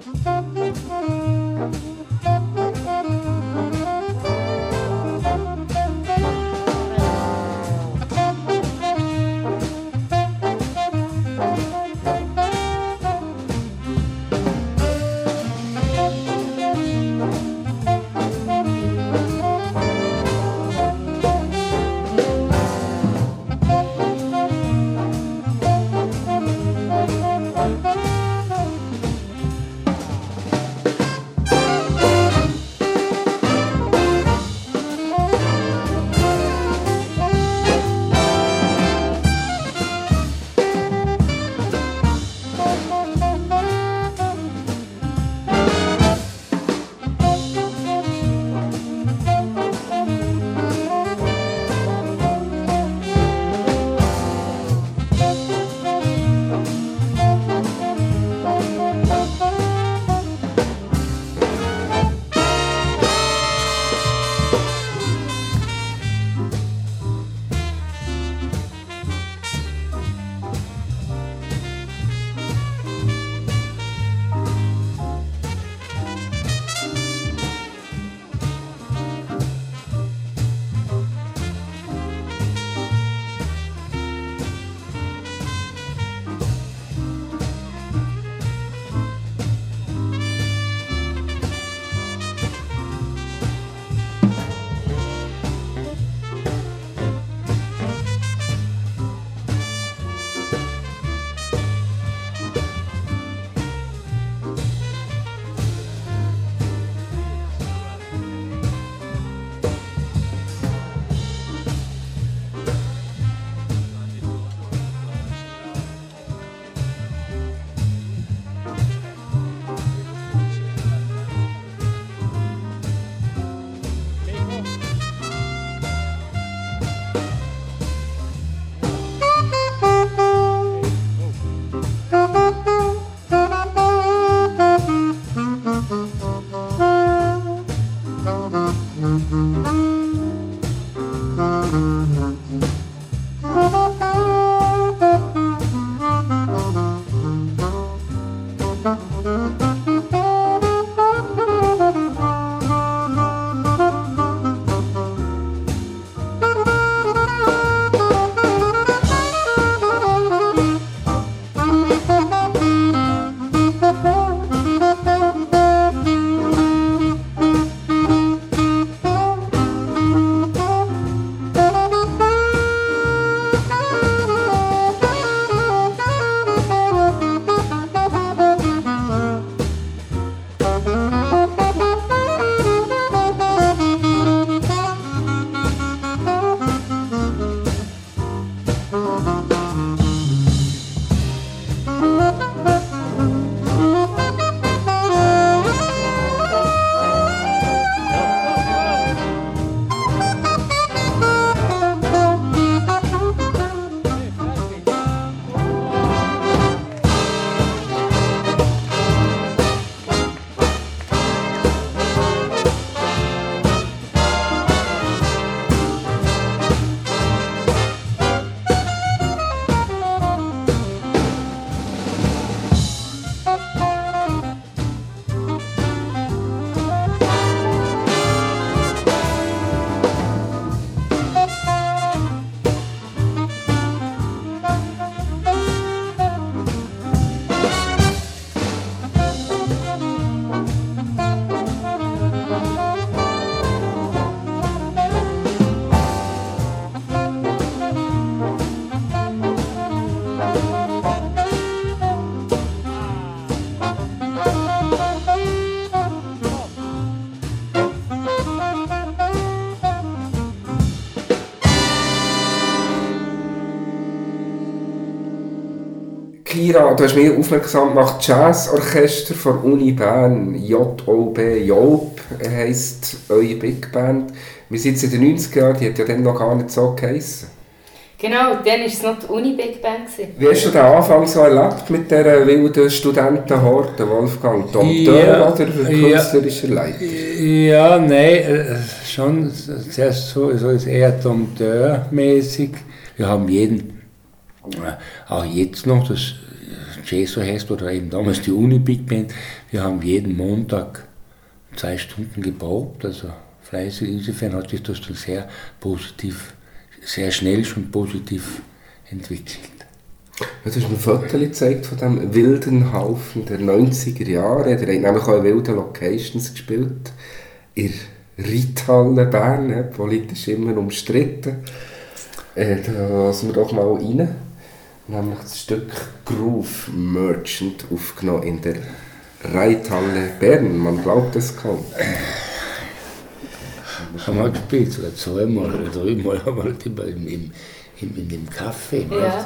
Kira, du hast mich aufmerksam gemacht, Jazzorchester von Uni Bern, JOB, JOB heisst eure Big Band. Wir sind jetzt in den 90er Jahren, die hat ja dann noch gar nicht so geheissen. Genau, dann war es noch die Uni Big Bang. Gewesen. Wie hast du den Anfang so erlebt mit dieser wilden Studentenhorte, Wolfgang? Dompteur Ja, oder für ja. künstlerischer Leiter? Ja, nein, äh, schon zuerst so, so ist eher Dompteur-mäßig. Wir haben jeden, äh, auch jetzt noch, das Jazz so heißt, oder eben damals die Uni Big Band, wir haben jeden Montag zwei Stunden geprobt, also fleißig. Insofern hat sich das dann sehr positiv, sehr schnell schon positiv entwickelt. Du hast mir ein Foto gezeigt von diesem wilden Haufen der 90er Jahre. Der hat nämlich auch in wilden Locations gespielt. In der Reithalle Bern, ne? politisch immer umstritten. Äh, da lassen wir doch mal rein nämlich das Stück Groove Merchant aufgenommen in der Reithalle Bern. Man glaubt es kaum. Haben wir gespielt, oder zweimal oder dreimal haben halt wir immer im, im, im, in dem Kaffee. Ne? Ja.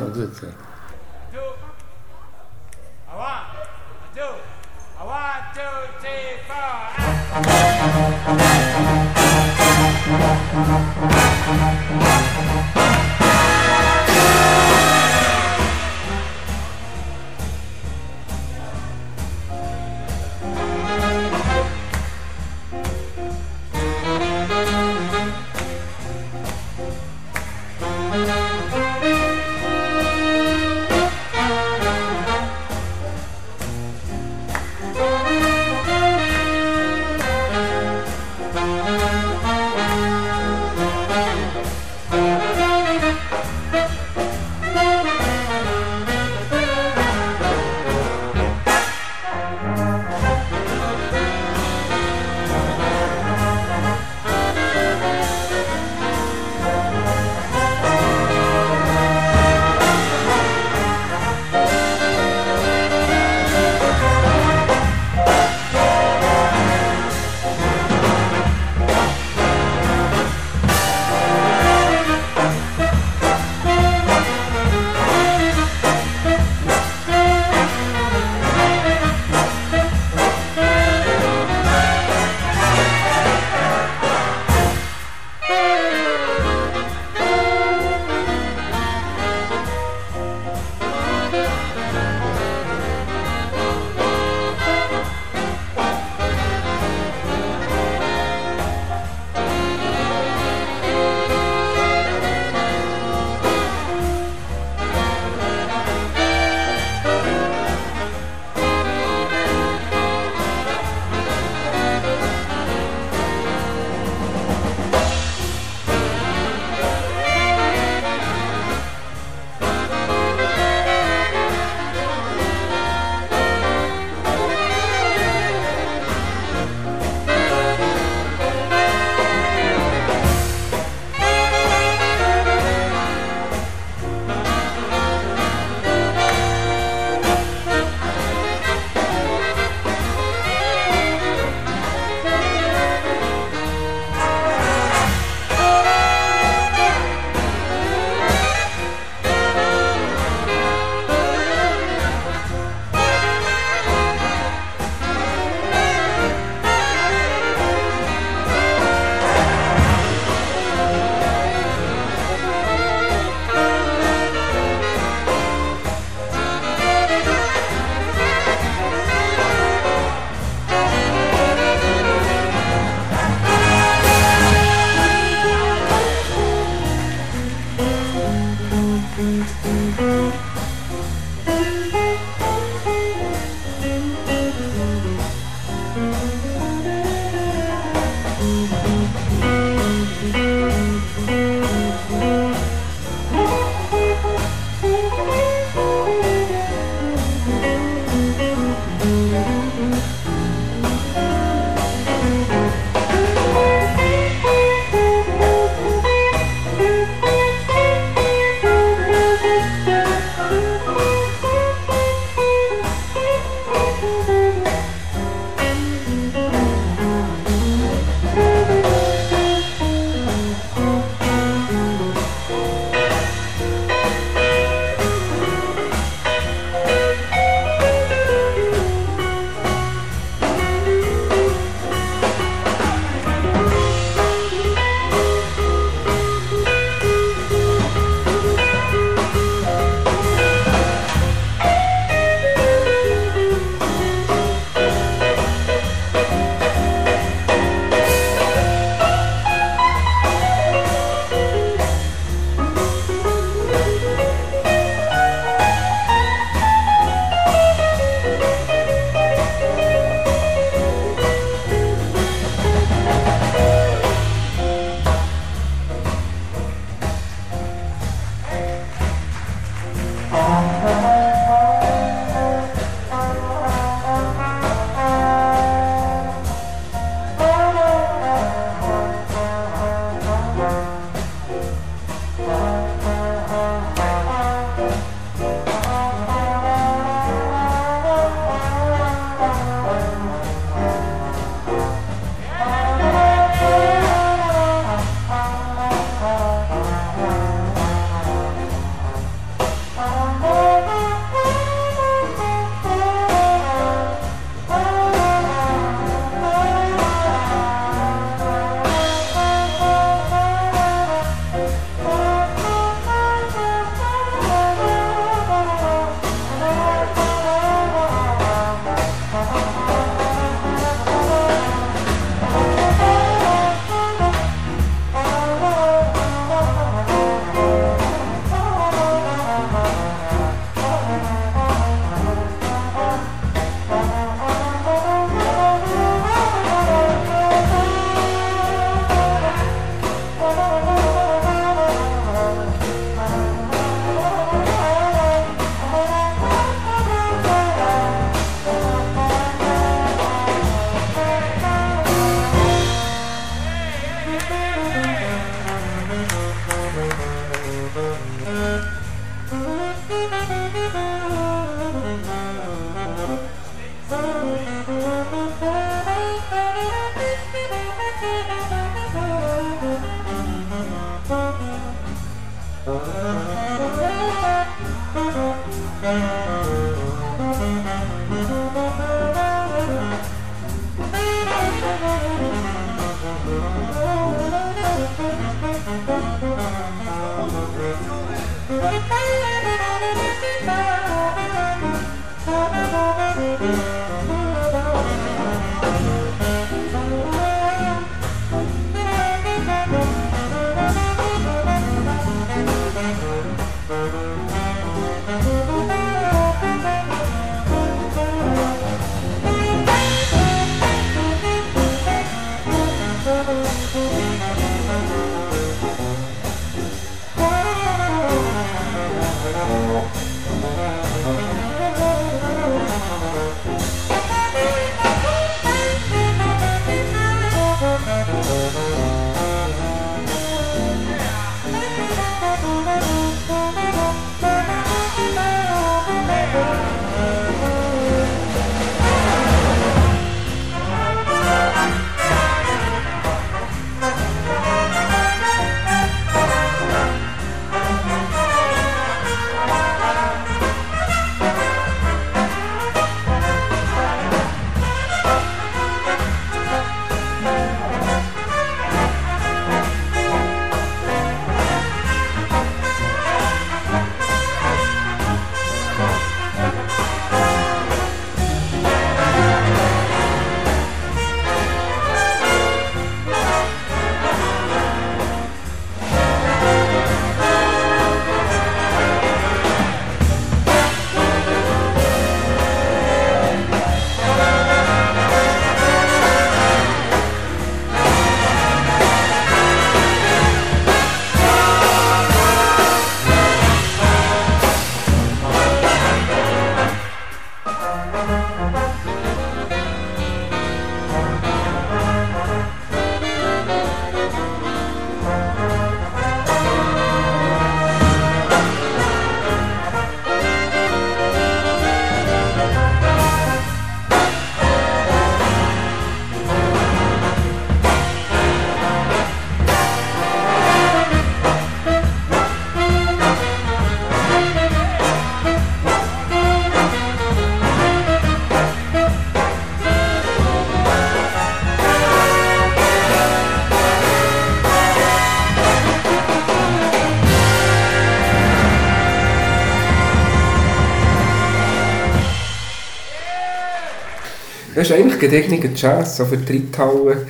Das ist eigentlich gediegener Jazz, so für die Reithalle.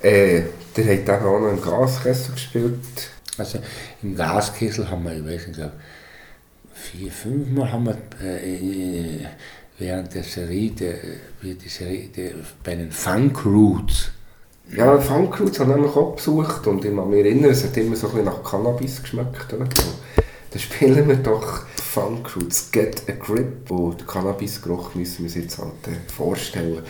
Äh, der hat eben auch noch im Gaskessel gespielt. Also im Gaskessel haben wir, ich weiß nicht, vier, fünf Mal haben wir äh, während der Serie, der, die Serie der, bei den Funk Roots. Ja, Funk Roots habe ich nämlich auch besucht und ich kann mich erinnern, es hat immer so ein bisschen nach Cannabis geschmeckt. Oder? Dann spielen wir doch Roots, Get a Grip. Und den Cannabisgeruch müssen wir uns jetzt halt äh, vorstellen.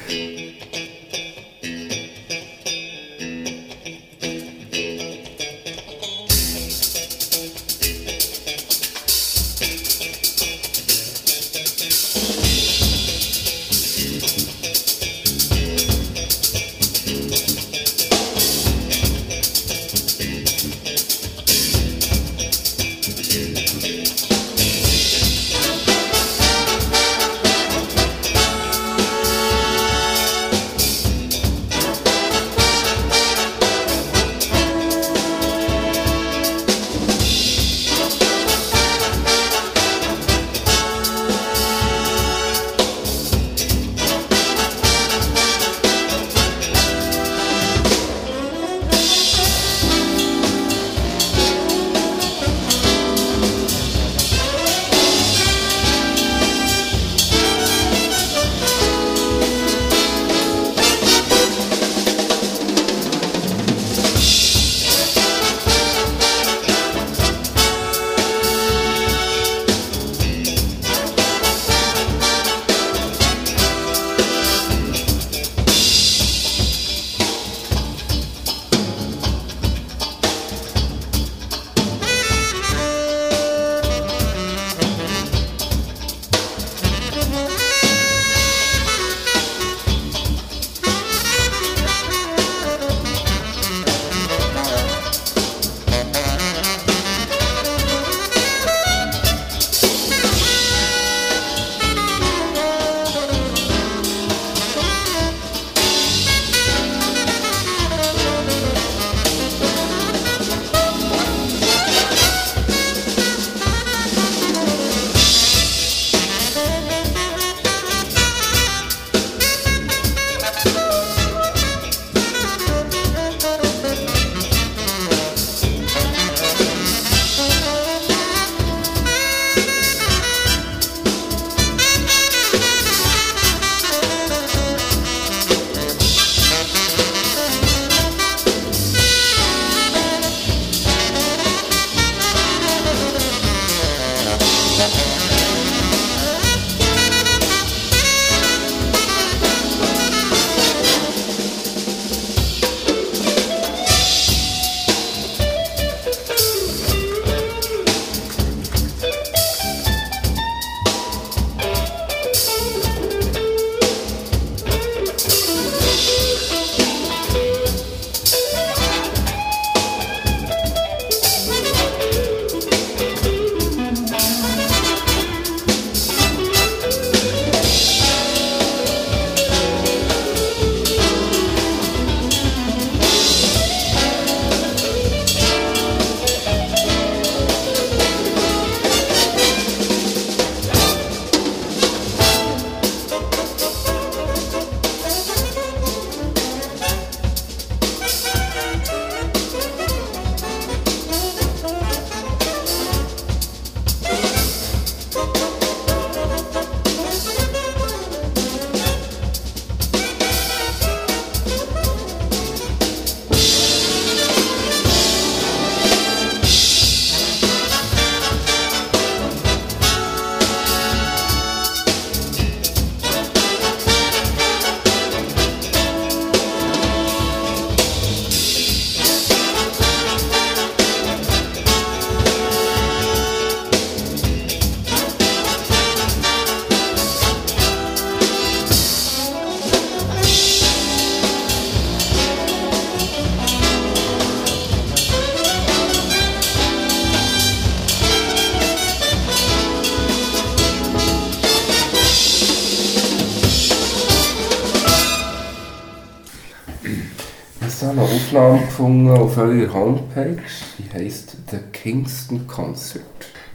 Gefunden auf eurer Homepage. Die heißt The Kingston Concert.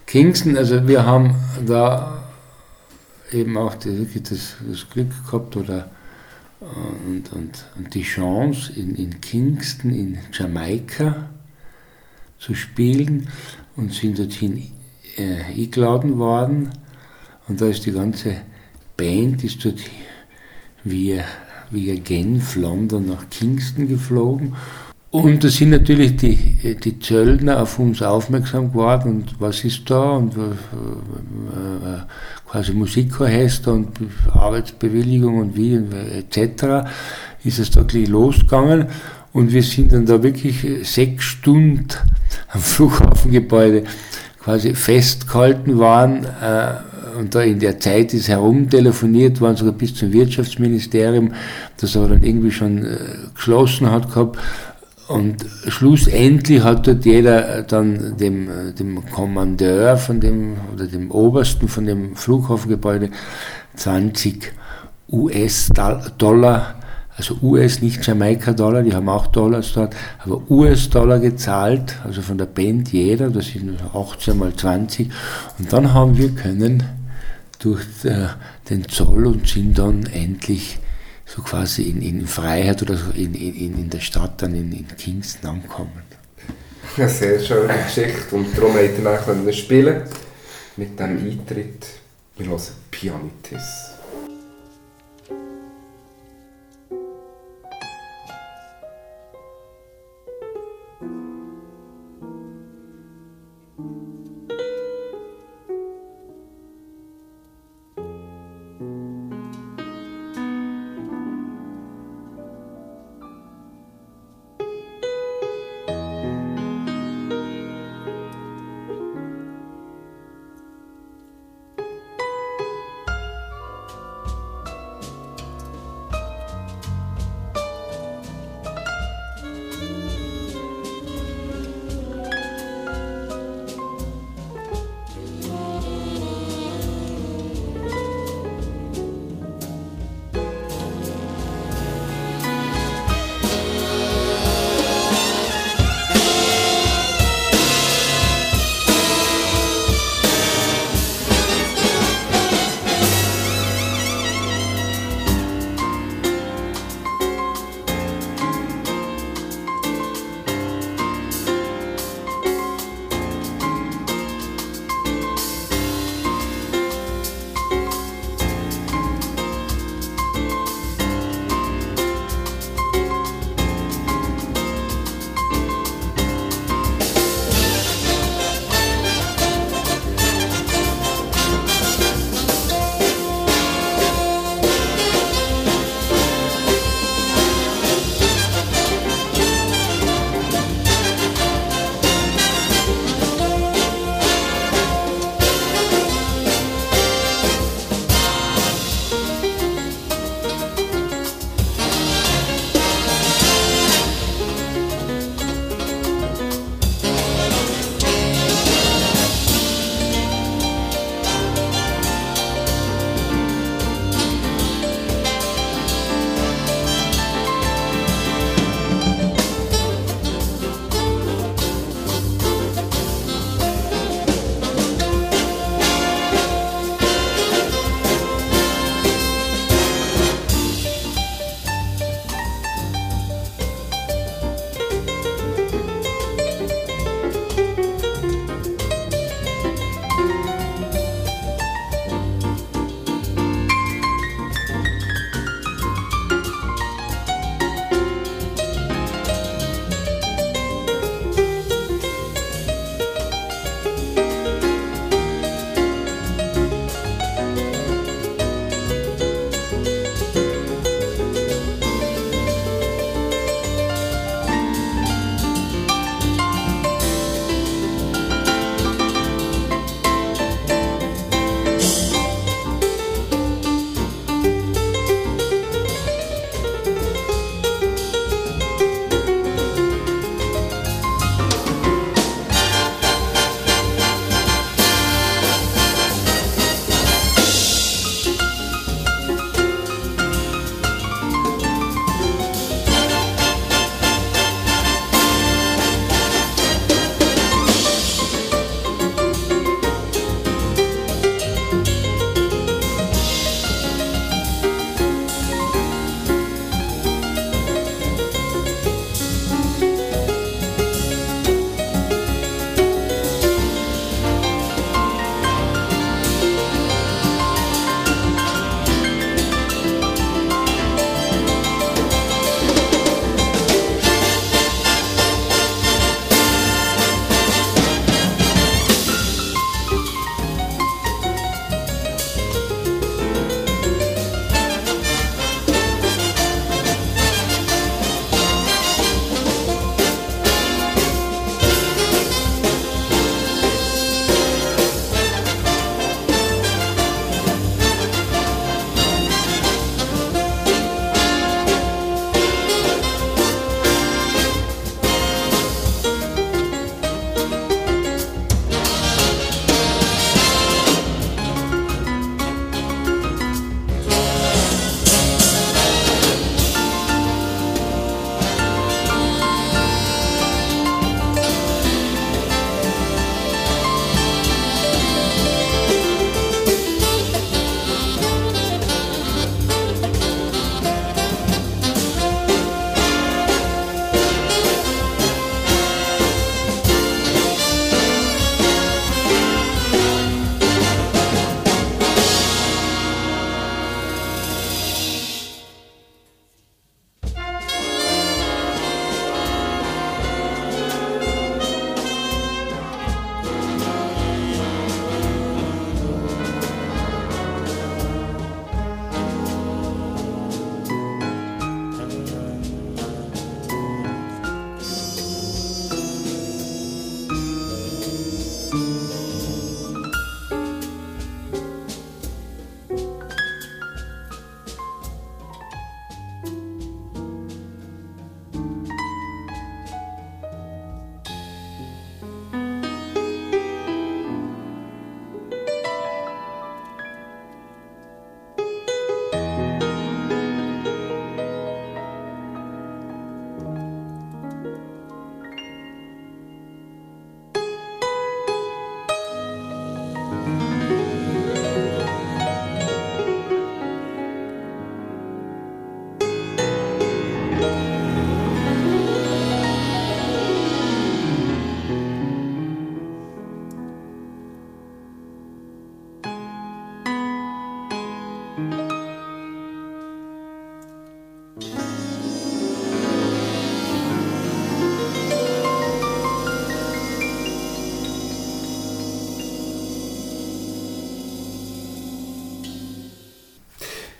Kingston, also wir haben da eben auch das, das, das Glück gehabt oder und, und, und die Chance in, in Kingston in Jamaika zu spielen und sind dorthin äh, eingeladen worden und da ist die ganze Band ist dort via, via Genf, London nach Kingston geflogen und da sind natürlich die, die Zöllner auf uns aufmerksam geworden und was ist da und äh, äh, quasi Musikorchester und Arbeitsbewilligung und wie etc. ist es da gleich losgegangen und wir sind dann da wirklich sechs Stunden am Flughafengebäude quasi festgehalten waren äh, und da in der Zeit ist herumtelefoniert worden, sogar bis zum Wirtschaftsministerium, das aber dann irgendwie schon äh, geschlossen hat gehabt und schlussendlich hat dort jeder dann dem, dem Kommandeur von dem, oder dem Obersten von dem Flughafengebäude 20 US-Dollar, also US, nicht Jamaika-Dollar, die haben auch Dollars dort, aber US-Dollar gezahlt, also von der Band jeder, das sind 18 mal 20. Und dann haben wir können durch äh, den Zoll und sind dann endlich so quasi in, in Freiheit oder so in, in, in der Stadt dann in, in Kingston ankommen. Eine sehr schöne Geschichte und darum konnte ich dann spielen mit dem Eintritt. Wir hören Pianitis.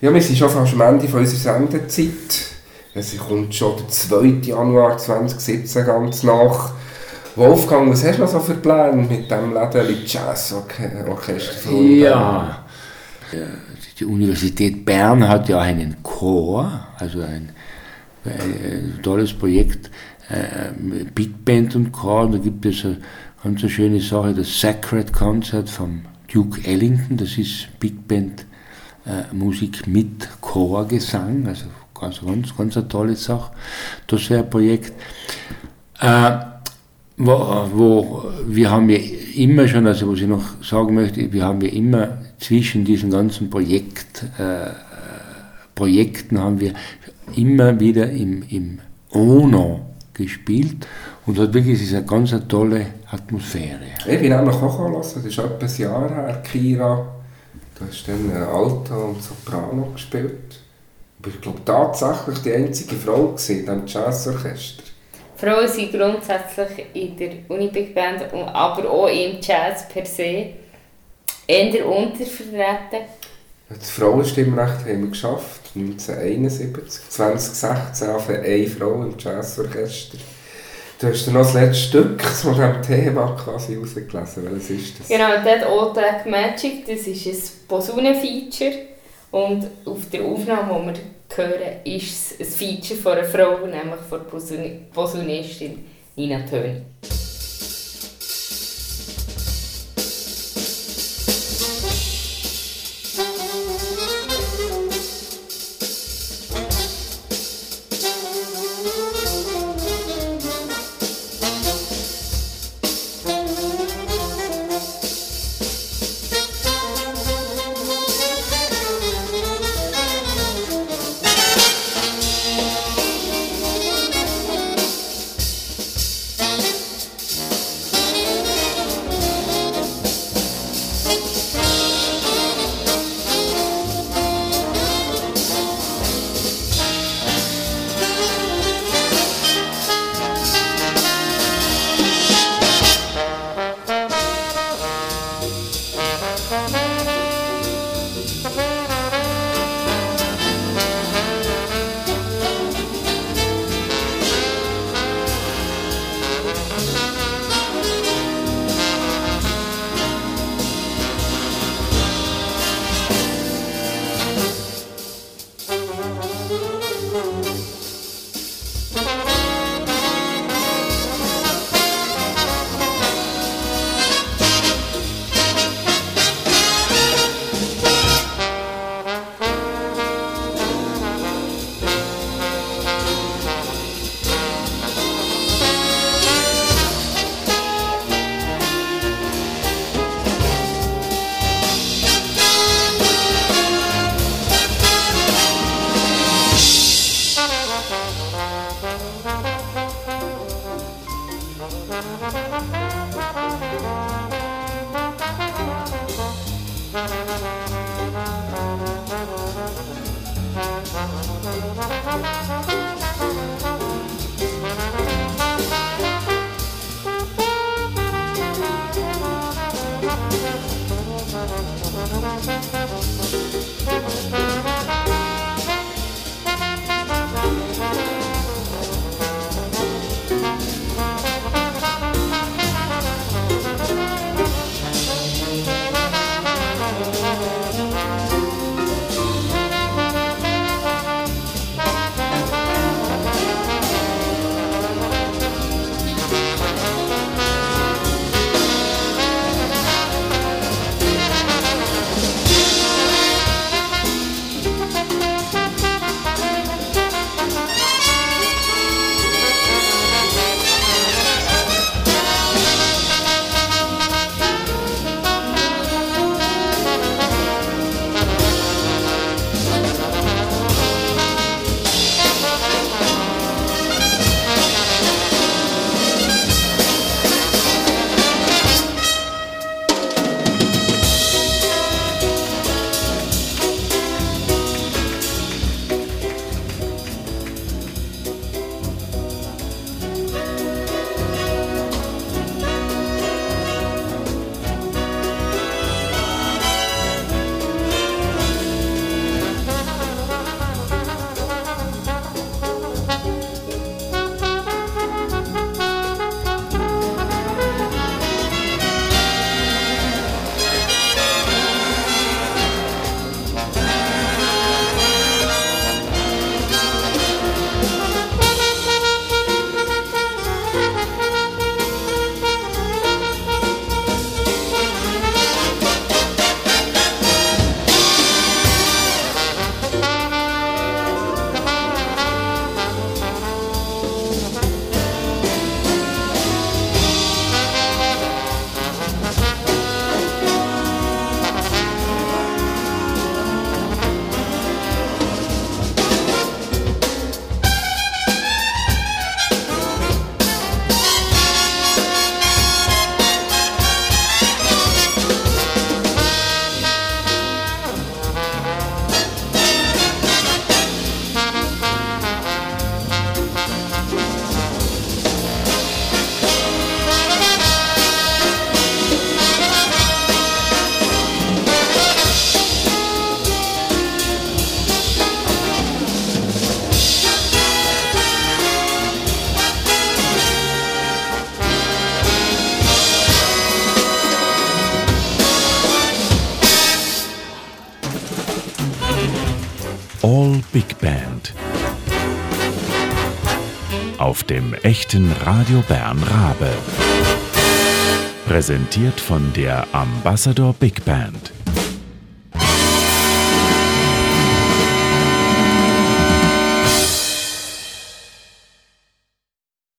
Ja, wir sind schon fast am Ende von unserer Sendezeit. Es kommt schon der 2. Januar 2017 ganz nach. Wolfgang, was hast du noch so für Pläne mit dem Läden Jazzorchester? Ja, die Universität Bern hat ja einen Chor, also ein, ein tolles Projekt, äh, Big Band und Chor. Da gibt es eine ganz schöne Sache, das Sacred Concert vom Duke Ellington. Das ist Big Band äh, Musik mit Chorgesang, also ganz, ganz, ganz eine tolle Sache. Das wäre ein Projekt. Äh, wo, wo, wir haben ja immer schon, also was ich noch sagen möchte, wir haben ja immer zwischen diesen ganzen Projekt, äh, Projekten haben wir immer wieder im, im Ono gespielt und hat wirklich, eine ganz tolle Atmosphäre. Ich bin auch noch kochen das ist etwa ein Jahr her, Kira. Du hast dann Alto und Soprano gespielt. Aber ich glaube tatsächlich die einzige Frau in diesem Jazzorchester. Frauen sind grundsätzlich in der Uni Big Band, aber auch im Jazz per se eher untervertreten. Das Frauenstimmrecht haben wir geschafft, 1971. 2016 auf eine Frau im Jazzorchester. Du hast noch das letzte Stück von diesem Thema quasi rausgelesen. Welches ist das? Genau, Dead Old Black Magic, das ist ein Posaunenfeature. Und auf der Aufnahme, die wir hören, ist es ein Feature von einer Frau, nämlich von der Posaunistin Nina Töni. Echten Radio Bern Rabe. Präsentiert von der Ambassador Big Band.